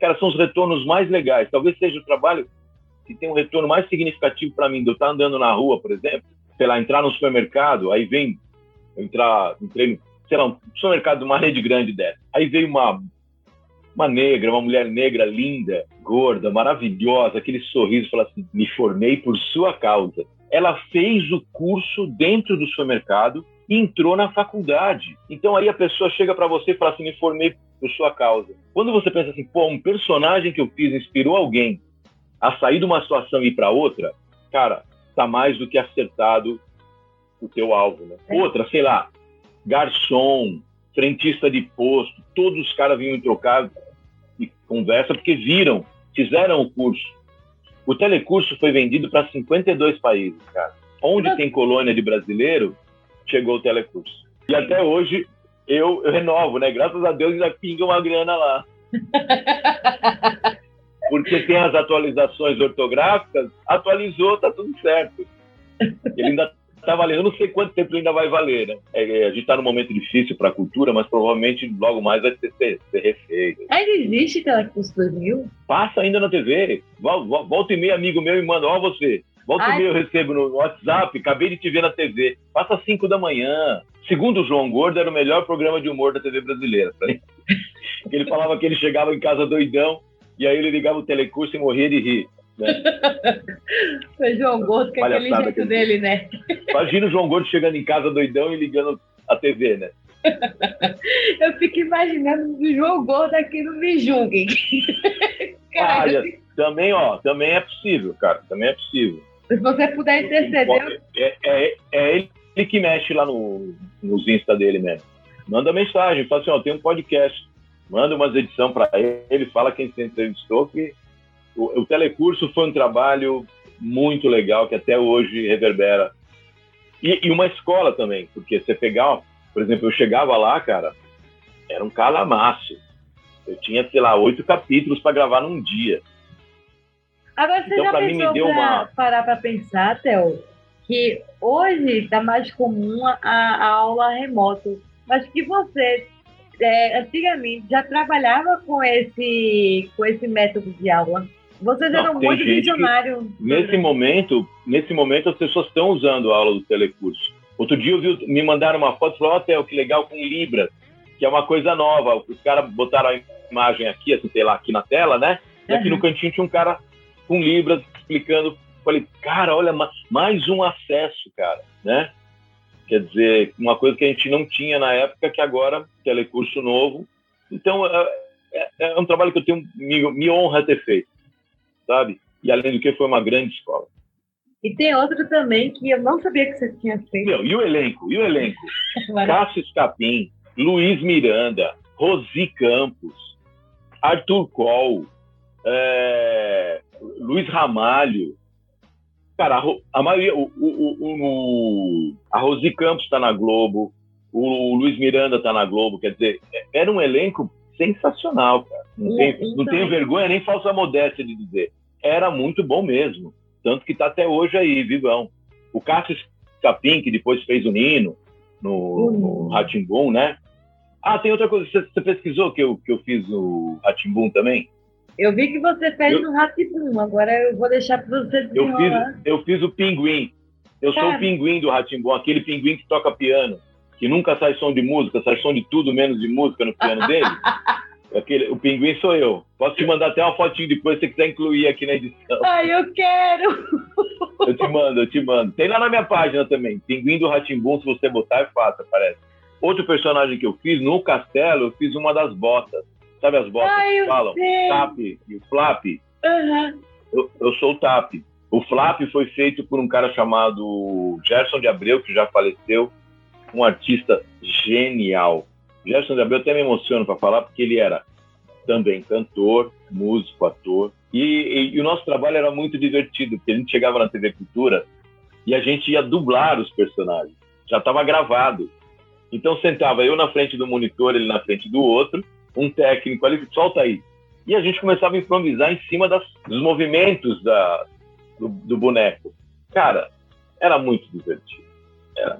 cara, são os retornos mais legais. Talvez seja o trabalho que tem um retorno mais significativo para mim, de eu estar andando na rua, por exemplo, sei lá, entrar no supermercado, aí vem, entrar, entrei no, sei lá, um supermercado de uma rede grande dessa. Aí veio uma, uma negra, uma mulher negra linda, gorda, maravilhosa, aquele sorriso, fala assim, me formei por sua causa. Ela fez o curso dentro do supermercado e entrou na faculdade. Então aí a pessoa chega para você e fala assim, me formei por sua causa. Quando você pensa assim, pô, um personagem que eu fiz inspirou alguém a sair de uma situação e ir para outra, cara, tá mais do que acertado o teu alvo, né? É. Outra, sei lá, garçom, frentista de posto, todos os caras vinham trocar e conversa porque viram, fizeram o curso. O telecurso foi vendido para 52 países, cara. Onde tem colônia de brasileiro, chegou o telecurso. E até hoje eu, eu renovo, né? Graças a Deus ainda pinga uma grana lá. porque tem as atualizações ortográficas, atualizou, tá tudo certo. Ele ainda tá valendo, eu não sei quanto tempo ele ainda vai valer, né? É, é a gente está num momento difícil para a cultura, mas provavelmente logo mais vai ser, ser, ser refeito. Ainda existe Telecurso 2000? Passa ainda na TV. Volta e meia, amigo meu, e manda, ó você. Volta Ai. e meia eu recebo no WhatsApp, acabei de te ver na TV. Passa às 5 da manhã. Segundo o João Gordo, era o melhor programa de humor da TV brasileira. ele falava que ele chegava em casa doidão, e aí ele ligava o telecurso e morria de rir. Né? João Gordo, que é aquele jeito dele, né? Imagina o João Gordo chegando em casa doidão e ligando a TV, né? Eu fico imaginando o João Gordo aqui no Me Julguem. Olha, também, ó, também é possível, cara, também é possível. Se você puder interceder... É, é, é ele que mexe lá no, nos Insta dele mesmo. Manda mensagem, fala assim, ó, tem um podcast manda umas edições para ele, fala quem você entrevistou, que o, o, telecurso foi um trabalho muito legal, que até hoje reverbera. E, e uma escola também, porque você pegar, por exemplo, eu chegava lá, cara, era um calamaço. Eu tinha, sei lá, oito capítulos para gravar num dia. Agora, você então, já pensou mim, uma... parar para pensar, Theo, que hoje está mais comum a, a aula remoto, mas que você é, antigamente já trabalhava com esse, com esse método de aula. Vocês Não, eram muito visionários. Nesse momento, nesse momento, as pessoas estão usando a aula do telecurso. Outro dia eu vi, me mandaram uma foto e falaram, oh, que legal, com Libras, que é uma coisa nova. Os caras botaram a imagem aqui, assim, sei lá, aqui na tela, né? E aqui uhum. no cantinho tinha um cara com Libras explicando. Falei, cara, olha, mais um acesso, cara, né? Quer dizer, uma coisa que a gente não tinha na época, que agora, telecurso novo. Então, é, é, é um trabalho que eu tenho, me, me honra ter feito, sabe? E além do que, foi uma grande escola. E tem outro também que eu não sabia que você tinha feito. Meu, e o elenco? E o elenco? Cássio Escapim, Luiz Miranda, Rosi Campos, Arthur Coll, é, Luiz Ramalho. Cara, a, a maioria. O, o, o, a Rosi Campos está na Globo, o Luiz Miranda está na Globo. Quer dizer, era um elenco sensacional, cara. Não, tem, então... não tenho vergonha nem falsa modéstia de dizer. Era muito bom mesmo. Tanto que está até hoje aí, vivão. O Cássio Capim, que depois fez o Nino no, uhum. no né? Ah, tem outra coisa. Você, você, pesquisou que eu, que eu fiz o Ratimbum também? Eu vi que você fez eu, Ratimbum. Agora eu vou deixar para você desenrolar. Eu fiz, eu fiz o Pinguim. Eu Cara. sou o pinguim do Ratimbum, aquele pinguim que toca piano, que nunca sai som de música, sai som de tudo menos de música no piano dele. Aquele, o pinguim sou eu. Posso te mandar até uma fotinho depois se você quiser incluir aqui na edição. Ai, eu quero! Eu te mando, eu te mando. Tem lá na minha página também. Pinguim do Ratimbum, se você botar, é fácil, aparece. Outro personagem que eu fiz, no castelo, eu fiz uma das botas. Sabe as botas que falam? Sei. Tap e o flap? Uhum. Eu, eu sou o tap. O flap foi feito por um cara chamado Gerson de Abreu, que já faleceu. Um artista genial Gerson de Abreu até me emociono para falar, porque ele era também cantor, músico, ator. E, e, e, o nosso trabalho era muito divertido, porque a gente chegava na TV Cultura e a gente ia dublar os personagens. Já estava gravado. Então sentava eu na frente do monitor, ele na frente do outro, um técnico ali, solta aí. E a gente começava a improvisar em cima das, dos movimentos da, do, do boneco. Cara, era muito divertido. Era...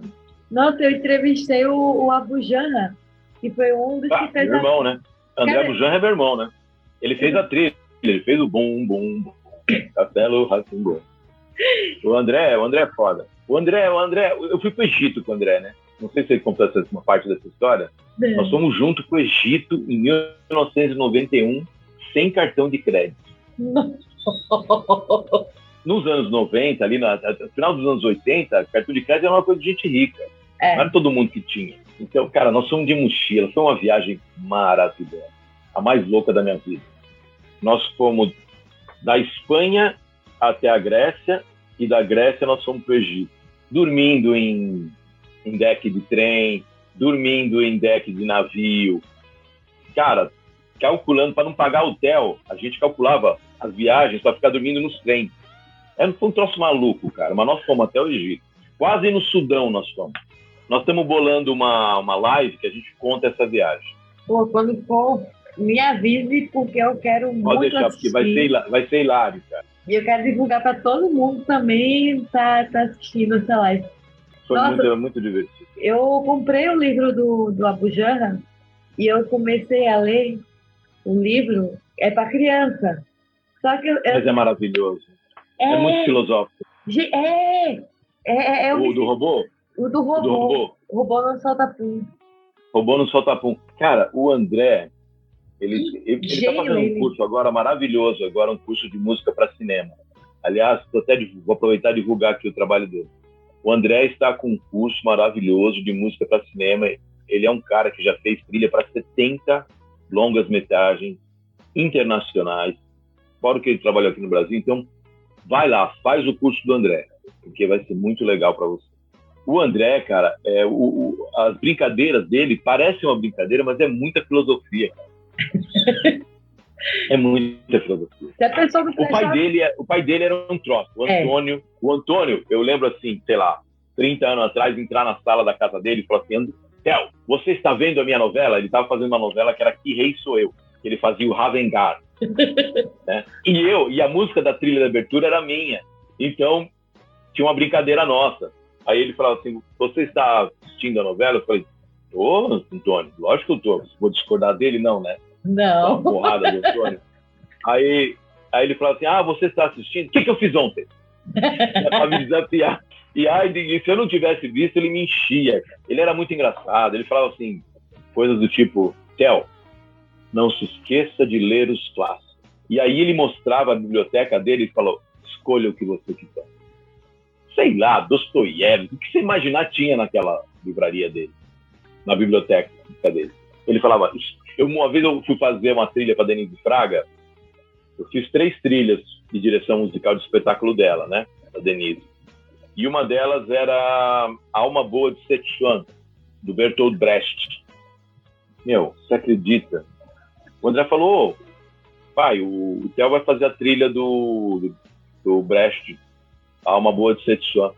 Nossa, eu entrevistei o, o Abujana que foi um dos ah, que fez. Meu irmão, a... né? André Cara... Bujan é meu irmão, né? Ele fez a trilha, ele fez o bum, bum, bum, Castelo Ratimbum. O André, o André é foda. O André, o André, eu fui pro Egito com o André, né? Não sei se ele contou uma parte dessa história. É. Nós fomos junto pro Egito em 1991, sem cartão de crédito. Nos anos 90, ali no final dos anos 80, cartão de crédito era uma coisa de gente rica. É. Não era todo mundo que tinha. Então, cara, nós fomos de mochila, foi uma viagem maravilhosa, a mais louca da minha vida. Nós fomos da Espanha até a Grécia e da Grécia nós fomos para o Egito, dormindo em, em deck de trem, dormindo em deck de navio. Cara, calculando para não pagar hotel, a gente calculava as viagens para ficar dormindo nos trens. Era um troço maluco, cara, mas nós fomos até o Egito. Quase no Sudão nós fomos. Nós estamos bolando uma, uma live que a gente conta essa viagem. Pô, quando for, me avise, porque eu quero Pode muito Pode deixar, assistir. porque vai ser, vai ser hilário, cara. E eu quero divulgar para todo mundo também tá, tá assistindo essa live. Foi Nossa, muito, muito divertido. Eu comprei o livro do, do e eu comecei a ler o livro, é para criança. Só que eu, Mas é maravilhoso. É, é muito filosófico. É, é, é, é o do robô? O do robô. Do robô. O robô não solta pum. Robô não solta pum. Cara, o André, ele, ele, está fazendo um curso agora maravilhoso, agora um curso de música para cinema. Aliás, até vou aproveitar e divulgar aqui o trabalho dele. O André está com um curso maravilhoso de música para cinema. Ele é um cara que já fez trilha para 70 longas metragens internacionais, fora que ele trabalhou aqui no Brasil. Então, vai lá, faz o curso do André, porque vai ser muito legal para você. O André, cara, é, o, o, as brincadeiras dele parecem uma brincadeira, mas é muita filosofia. é muita filosofia. o pai dele, é, o pai dele era um troço. O é. Antônio, é. o Antônio, eu lembro assim, sei lá, 30 anos atrás, entrar na sala da casa dele e falar assim, Theo, você está vendo a minha novela? Ele estava fazendo uma novela que era Que Rei Sou Eu. Que ele fazia o Ravengar. né? E eu, e a música da trilha de abertura era minha. Então, tinha uma brincadeira nossa. Aí ele falava assim: Você está assistindo a novela? Eu falei: Tô, Antônio, lógico que eu tô. Vou discordar dele? Não, né? Não. Uma porrada Antônio. aí, aí ele falava assim: Ah, você está assistindo? O que, que eu fiz ontem? é para me desafiar. E aí, se eu não tivesse visto, ele me enchia. Ele era muito engraçado. Ele falava assim: coisas do tipo: Tel, não se esqueça de ler os clássicos. E aí ele mostrava a biblioteca dele e falou: escolha o que você quiser sei lá, Dostoiévski, o que você imaginar tinha naquela livraria dele, na biblioteca dele. Ele falava, eu, uma vez eu fui fazer uma trilha para Denise Fraga, eu fiz três trilhas de direção musical de espetáculo dela, né? a Denise. E uma delas era Alma Boa de Sichuan, do Bertolt Brecht. Meu, você acredita? O André falou, pai, o, o Theo vai fazer a trilha do, do, do Brecht, Alma Boa de Sichuan.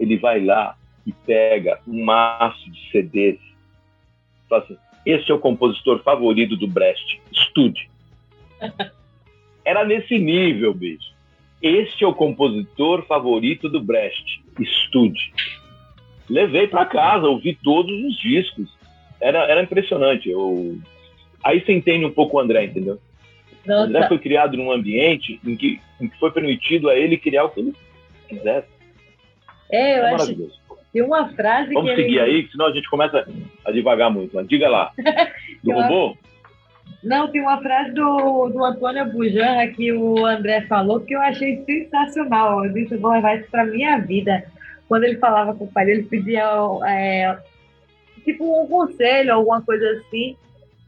Ele vai lá e pega um maço de CDs. Fala assim, esse é o compositor favorito do Brecht, estude. Era nesse nível, bicho. Este é o compositor favorito do Brecht. Estude. Levei para casa, ouvi todos os discos. Era, era impressionante. Eu... Aí você entende um pouco o André, entendeu? Nossa. O André foi criado num ambiente em que, em que foi permitido a ele criar o que ele quisesse. É, eu é acho. Tem uma frase Vamos que. seguir ele... aí, senão a gente começa a devagar muito. Mas diga lá. Do robô? Não, tem uma frase do, do Antônio Bujanra que o André falou que eu achei sensacional. Eu disse, vou levar isso para minha vida. Quando ele falava com o pai, ele pedia é, tipo um conselho, alguma coisa assim.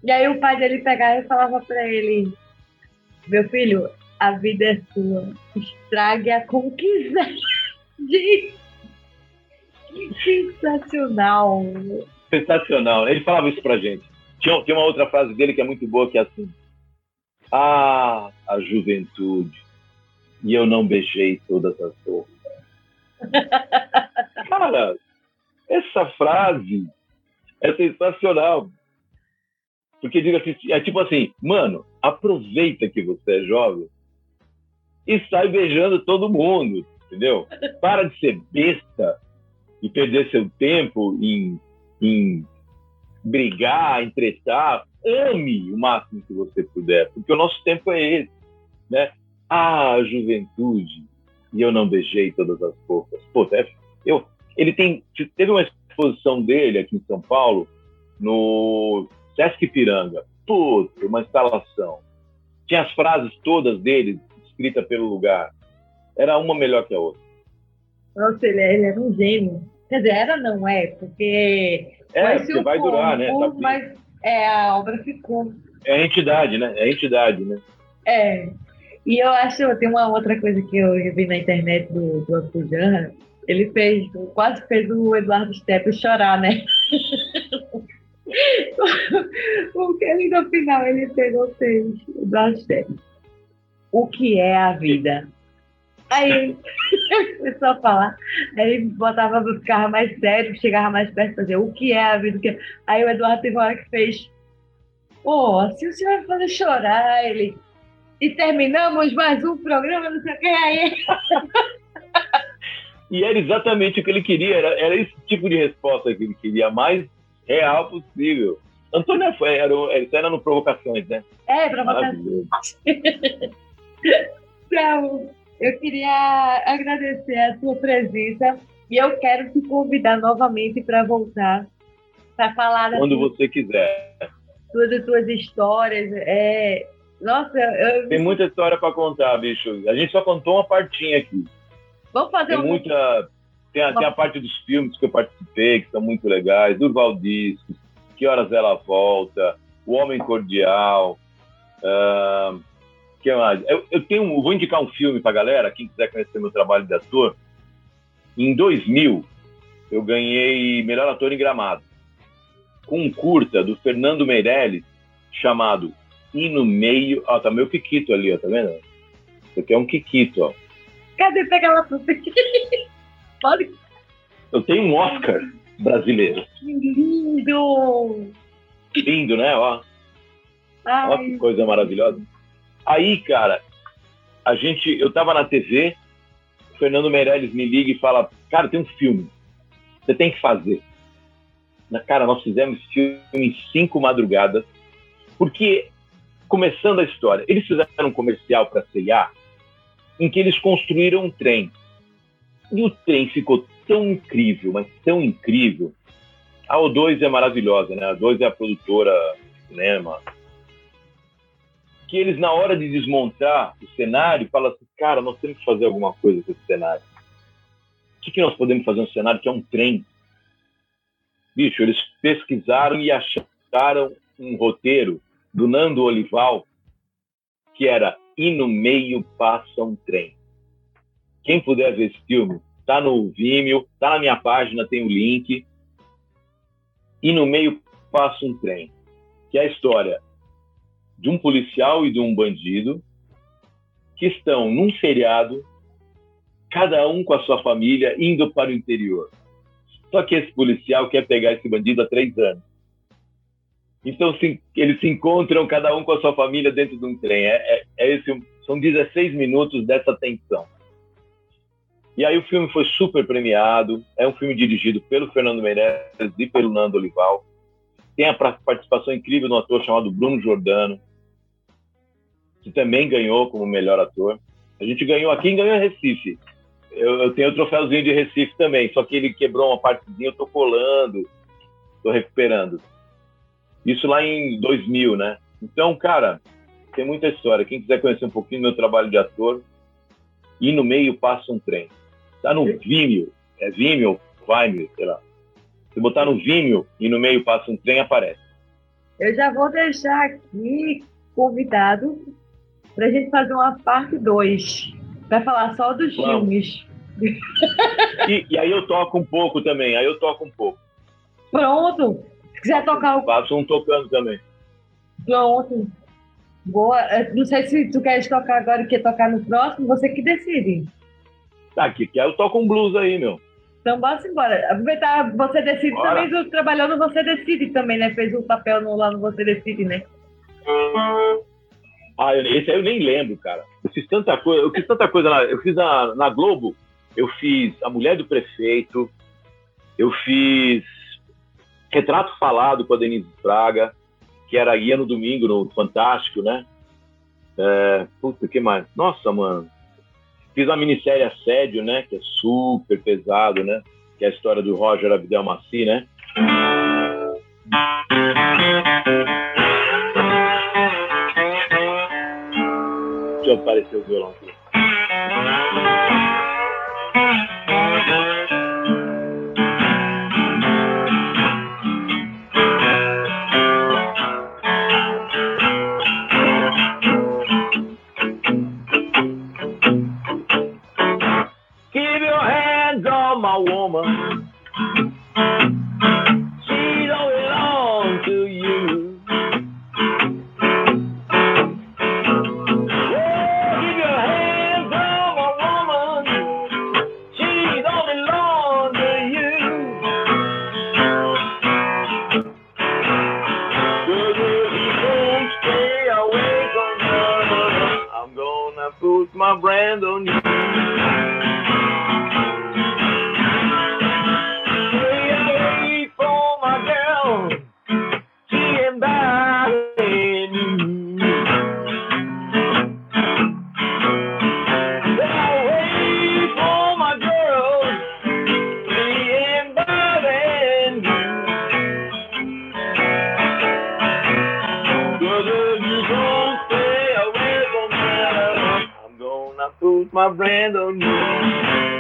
E aí o pai dele pegava e falava para ele: Meu filho, a vida é sua, estrague-a como quiser. Sensacional. Sensacional. Ele falava isso pra gente. Tinha, tinha uma outra frase dele que é muito boa, que é assim: Ah, a juventude, e eu não beijei todas as flores. Cara, essa frase é sensacional. Porque diga assim, é tipo assim, mano, aproveita que você é jovem e sai beijando todo mundo, entendeu? Para de ser besta e perder seu tempo em, em brigar, em ame o máximo que você puder, porque o nosso tempo é esse, né? Ah, juventude, e eu não beijei todas as bocas. Pô, eu, ele tem, teve uma exposição dele aqui em São Paulo, no Sesc Piranga. Puta, uma instalação. Tinha as frases todas dele, escritas pelo lugar. Era uma melhor que a outra. Nossa, ele, é, ele era um gênio. Quer dizer, era não é, porque é, porque vai durar, né? Tá mas é, a obra ficou. É a entidade, né? É a entidade, né? É. E eu acho, tem uma outra coisa que eu vi na internet do, do Akujan, ele fez, quase fez o Eduardo Steppe chorar, né? Porque ele no final ele pegou fez Eduardo Steppe. O que é a vida? Aí começou a falar, aí botava, ficava mais sério, chegava mais perto dizer o que é a vida. Que... É. Aí o Eduardo teve uma hora que fez, pô, assim o senhor vai fazer chorar, ele. E terminamos mais um programa, não sei o que aí. e era exatamente o que ele queria, era, era esse tipo de resposta que ele queria, mais real possível. Antônio foi, era, era no Provocações, né? É, Provocações. então, eu queria agradecer a sua presença e eu quero te convidar novamente para voltar para falar quando você quiser todas as suas histórias. É... Nossa, eu... tem muita história para contar, bicho. A gente só contou uma partinha aqui. Vamos fazer tem um... muita tem a, tem a, parte dos filmes que eu participei que são muito legais, do Valdiscos, Que Horas Ela Volta, O Homem Cordial. Uh, que mais? Eu, eu tenho, vou indicar um filme para galera, quem quiser conhecer meu trabalho de ator. Em 2000, eu ganhei melhor ator em Gramado, com um curta do Fernando Meirelles chamado E no meio, ó, tá meu Kikito ali, ó, tá vendo? Isso aqui é um Kikito, ó. Cadê pegar lá Pode. Eu tenho um Oscar brasileiro. Que lindo! Lindo, né? Ó. Ai. Ó, que coisa maravilhosa. Aí, cara, a gente, eu tava na TV, o Fernando Meirelles me liga e fala, cara, tem um filme, você tem que fazer. Cara, nós fizemos esse filme em cinco madrugadas, porque, começando a história, eles fizeram um comercial para C&A, em que eles construíram um trem. E o trem ficou tão incrível, mas tão incrível. A O2 é maravilhosa, né? A O2 é a produtora de cinema, que eles, na hora de desmontar o cenário, falam assim, cara, nós temos que fazer alguma coisa com esse cenário. O que, que nós podemos fazer no cenário que é um trem? Bicho, eles pesquisaram e acharam um roteiro do Nando Olival que era E no meio passa um trem. quem puder ver esse filme, tá no Vimeo, tá na minha página, tem o link. E no meio passa um trem, que é a história de um policial e de um bandido que estão num feriado, cada um com a sua família, indo para o interior. Só que esse policial quer pegar esse bandido há três anos. Então se, eles se encontram cada um com a sua família dentro de um trem. É, é, é esse, são 16 minutos dessa tensão. E aí o filme foi super premiado. É um filme dirigido pelo Fernando Meirelles e pelo Nando Olival. Tem a participação incrível de um ator chamado Bruno Jordano, que também ganhou como melhor ator. A gente ganhou aqui e ganhou em Recife. Eu, eu, tenho o troféuzinho de Recife também, só que ele quebrou uma partezinha, eu tô colando, tô recuperando. Isso lá em 2000, né? Então, cara, tem muita história. Quem quiser conhecer um pouquinho do meu trabalho de ator, e no meio passa um trem. Tá no Vimeo, é Vimeo, Vimeo, sei lá. Se botar no Vimeo e no meio passa um trem, aparece. Eu já vou deixar aqui convidado para a gente fazer uma parte 2, para falar só dos Vamos. filmes. E, e, aí eu toco um pouco também, aí eu toco um pouco. Pronto. Se quiser tocar o. Faço um tocando também. Pronto. Boa. É, não sei se tu queres tocar agora e quer tocar no próximo, você que decide. Tá, que quero tocar um blues aí, meu. Então bora embora. Aproveitar, você decide Bora. também, trabalhou no Você Decide também, né? Fez o um papel no, lá no Você Decide, né? Ah, esse aí eu nem lembro, cara. Eu fiz tanta coisa, eu fiz tanta coisa Eu fiz na, na Globo, eu fiz A Mulher do Prefeito, eu fiz Retrato Falado com a Denise Fraga, que era guia no domingo no Fantástico, né? É, puta, que mais? Nossa, mano. Fiz a minissérie Assédio, né? Que é super pesado, né? Que é a história do Roger Abdelmaci, né? Deixa eu aparecer o violão aqui. pouquinho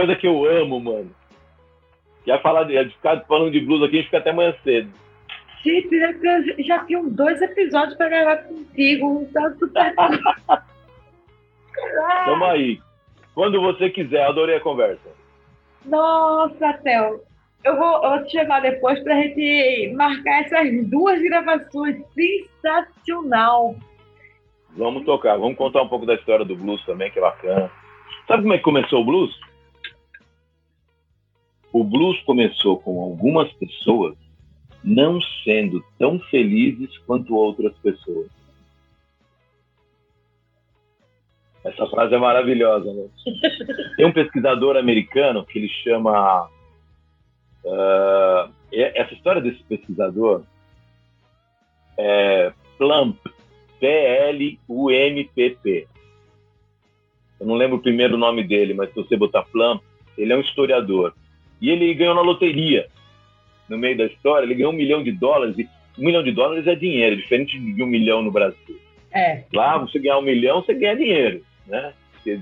coisa que eu amo, mano. Já falar de, de ficar falando de blues aqui, a gente fica até amanhã cedo. Gente, eu já tinha dois episódios para gravar contigo. Tá super. Tamo aí. Quando você quiser, adorei a conversa. Nossa, Théo. Eu vou, eu vou te chamar depois para a gente marcar essas duas gravações. Sensacional. Vamos tocar, vamos contar um pouco da história do blues também, que é bacana. Sabe como é que começou o blues? O blues começou com algumas pessoas não sendo tão felizes quanto outras pessoas. Essa frase é maravilhosa, né? Tem um pesquisador americano que ele chama. Uh, essa história desse pesquisador é Plump, P-L-U-M-P-P. Eu não lembro o primeiro nome dele, mas se você botar Plump, ele é um historiador. E ele ganhou na loteria. No meio da história, ele ganhou um milhão de dólares. E um milhão de dólares é dinheiro, diferente de um milhão no Brasil. É. Lá, você ganhar um milhão, você ganha dinheiro né?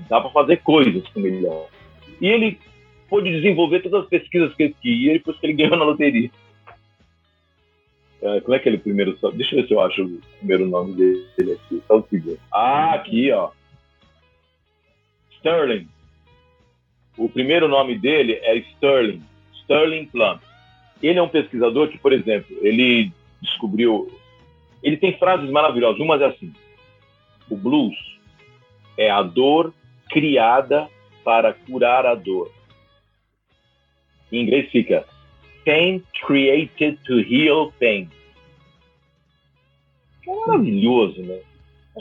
Dá para fazer coisas com um milhão. E ele pôde desenvolver todas as pesquisas que ele queria depois que ele ganhou na loteria. É, como é que ele primeiro Deixa eu ver se eu acho o primeiro nome dele aqui. Só o seguinte. Ah, aqui, ó. Sterling. O primeiro nome dele é Sterling. Sterling Plum. Ele é um pesquisador que, por exemplo, ele descobriu. Ele tem frases maravilhosas. Uma é assim: o blues é a dor criada para curar a dor. Em inglês fica pain created to heal pain. É maravilhoso, né?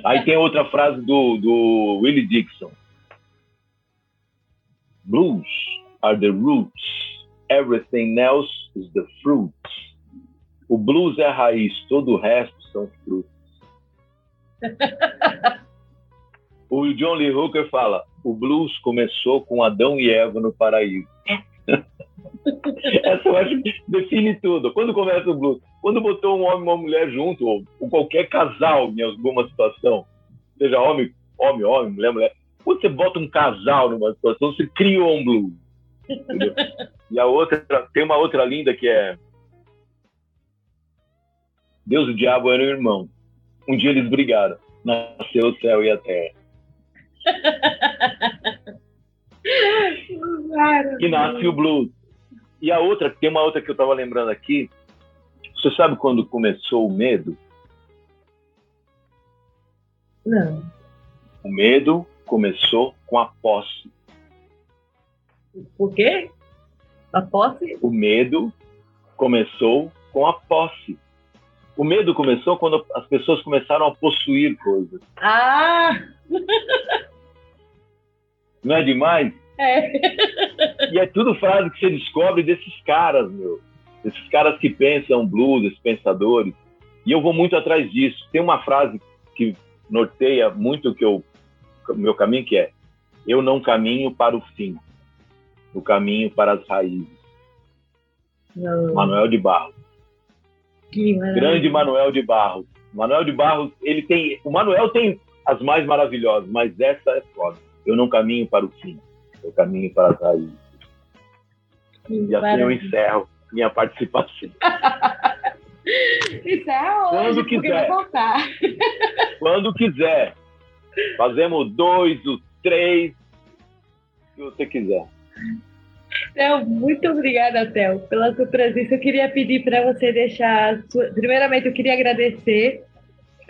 Aí tem outra frase do, do Willie Dixon. Blues are the roots. Everything else is the fruit. O blues é a raiz, todo o resto são frutos. O John Lee Hooker fala: o blues começou com Adão e Eva no paraíso. Essa eu acho que define tudo. Quando começa o blues? Quando botou um homem e uma mulher junto, ou, ou qualquer casal em alguma situação, seja homem, homem, homem, mulher, mulher. Quando você bota um casal numa situação, você criou um blues. Entendeu? E a outra, tem uma outra linda que é Deus e o diabo eram irmãos. Um dia eles brigaram. Nasceu o céu e a terra e nasce o blues. E a outra, tem uma outra que eu estava lembrando aqui. Você sabe quando começou o medo? Não. O medo começou com a posse. Por quê? A posse? O medo começou com a posse. O medo começou quando as pessoas começaram a possuir coisas. Ah! Não é demais? É. E é tudo frase que você descobre desses caras, meu. Esses caras que pensam blues, esses pensadores. E eu vou muito atrás disso. Tem uma frase que norteia muito que eu, o meu caminho, que é eu não caminho para o fim, o caminho para as raízes. Não. Manuel de Barros. Grande Manuel de Barros. Manuel de Barros, ele tem. O Manuel tem as mais maravilhosas, mas essa é foda. Eu não caminho para o fim, eu caminho para as raízes. E assim eu encerro minha participação. Encerra hoje, Quando quiser. voltar. Quando quiser. Fazemos dois, o três, se você quiser. Theo, muito obrigada, Theo, pela sua presença. Eu queria pedir para você deixar. Sua... Primeiramente, eu queria agradecer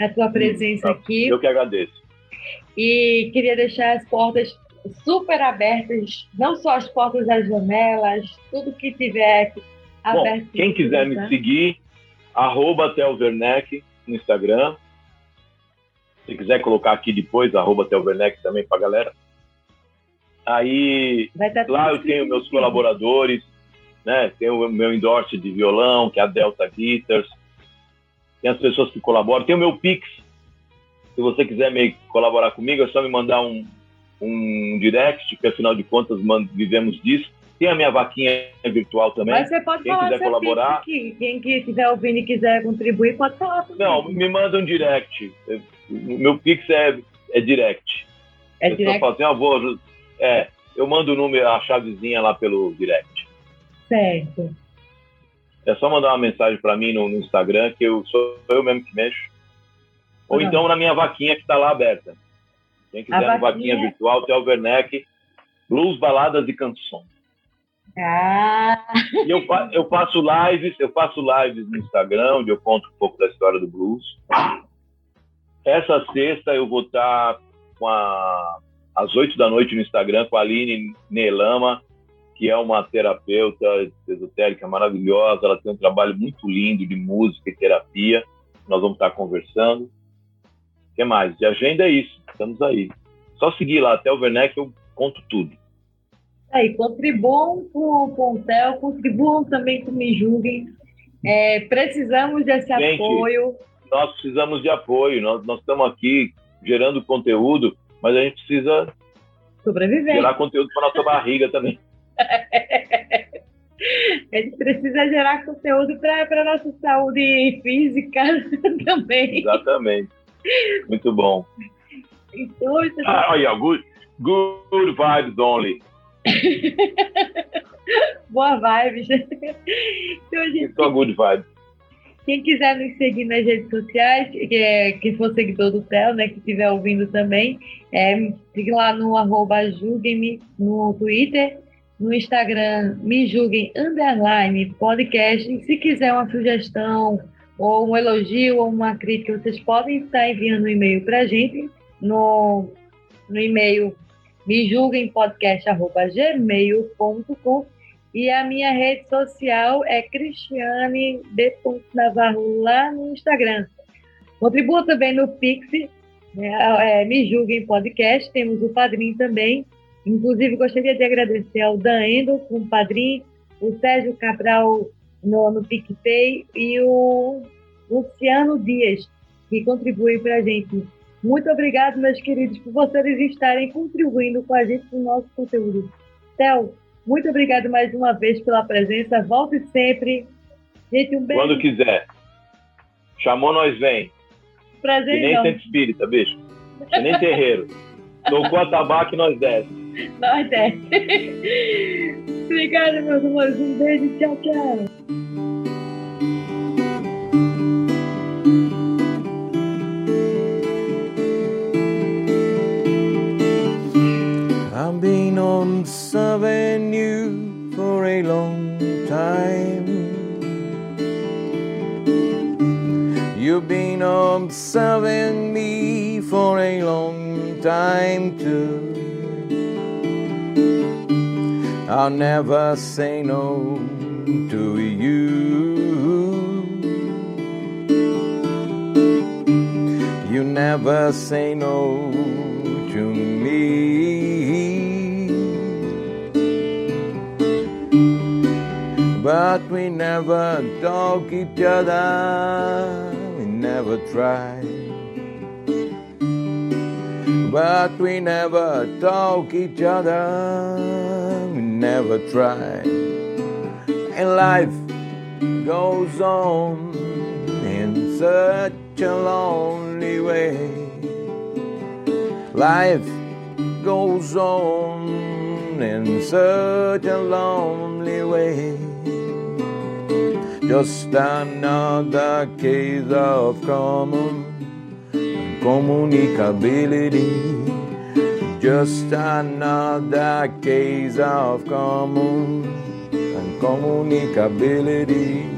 a sua presença aqui. Eu que agradeço. E queria deixar as portas super abertas, não só as portas das janelas, tudo que tiver aberto. Bom, quem quiser me seguir, arroba Theo Werneck no Instagram. Se quiser colocar aqui depois, arroba Theo Werneck também para galera. Aí lá eu tenho meus colaboradores, né? Tenho o meu endorse de violão, que é a Delta Guitars. Tem as pessoas que colaboram. Tem o meu Pix. Se você quiser me colaborar comigo, é só me mandar um, um direct, que afinal de contas vivemos disso. Tem a minha vaquinha virtual também. Mas você pode Quem falar quiser colaborar. Aqui. Quem quiser ouvindo e quiser contribuir, pode falar. Não, me manda um direct. O meu Pix é, é direct. É direct? Fala assim, ah, vou, é, eu mando o número, a chavezinha lá pelo direct. Certo. É só mandar uma mensagem para mim no, no, Instagram, que eu sou eu mesmo que mexo. Ou então na minha vaquinha que está lá aberta. Quem quiser a vaquinha... vaquinha virtual, Theo Werneck, blues, baladas e canções. Ah. E eu, eu faço lives, eu faço lives no Instagram, onde eu conto um pouco da história do blues. Essa sexta eu vou estar com a às 8 da noite no Instagram com a Aline Nelama, que é uma terapeuta esotérica maravilhosa, ela tem um trabalho muito lindo de música e terapia. Nós vamos estar conversando. O que mais? De agenda é isso, estamos aí. Só seguir lá até o Werneck eu conto tudo. Aí, contribuam com, o TEL, contribuam também com o Me Julguem. É, precisamos desse Gente, apoio. Nós precisamos de apoio. Nós, nós estamos aqui gerando conteúdo, mas a gente precisa sobreviver. Gerar conteúdo para nossa barriga também. A gente precisa gerar conteúdo para a nossa saúde física também. Exatamente. Muito bom. Então, ah, olha, good, good vibes only. Boa vibes. Então, gente, Só good vibes. Quem quiser nos seguir nas redes sociais, que, é, que for seguidor do Theo, né, que estiver ouvindo também, é, siga lá no arroba julguem no Twitter, no Instagram, me julguem underline podcast. E se quiser uma sugestão, ou um elogio, ou uma crítica, vocês podem estar enviando um e-mail para a gente no, no e-mail me julguem podcast.gmail.com e a minha rede social é Cristiane de Navarro lá no Instagram. Contribua também no Pix, né, é, Me Julguem Podcast, temos o Padrim também. Inclusive, gostaria de agradecer ao Dan Endo, com o Padrim, o Sérgio Cabral no, no PicPay e o Luciano Dias, que contribui para a gente. Muito obrigado, meus queridos, por vocês estarem contribuindo com a gente no nosso conteúdo. Théo, muito obrigado mais uma vez pela presença. Volte sempre. Gente, um beijo. Quando quiser. Chamou, nós vem. Prazer, que nem não. centro espírita, bicho. Que nem terreiro. Tocou a tabaco e nós desce. Nós desce. Obrigada, meus amores. Um beijo. Tchau, tchau. Been observing you for a long time. You've been observing me for a long time too. I'll never say no to you. You never say no to me. But we never talk each other, we never try. But we never talk each other, we never try. And life goes on in such a lonely way. Life goes on in such a lonely way. Just another case of common communicability. Just another case of common and communicability.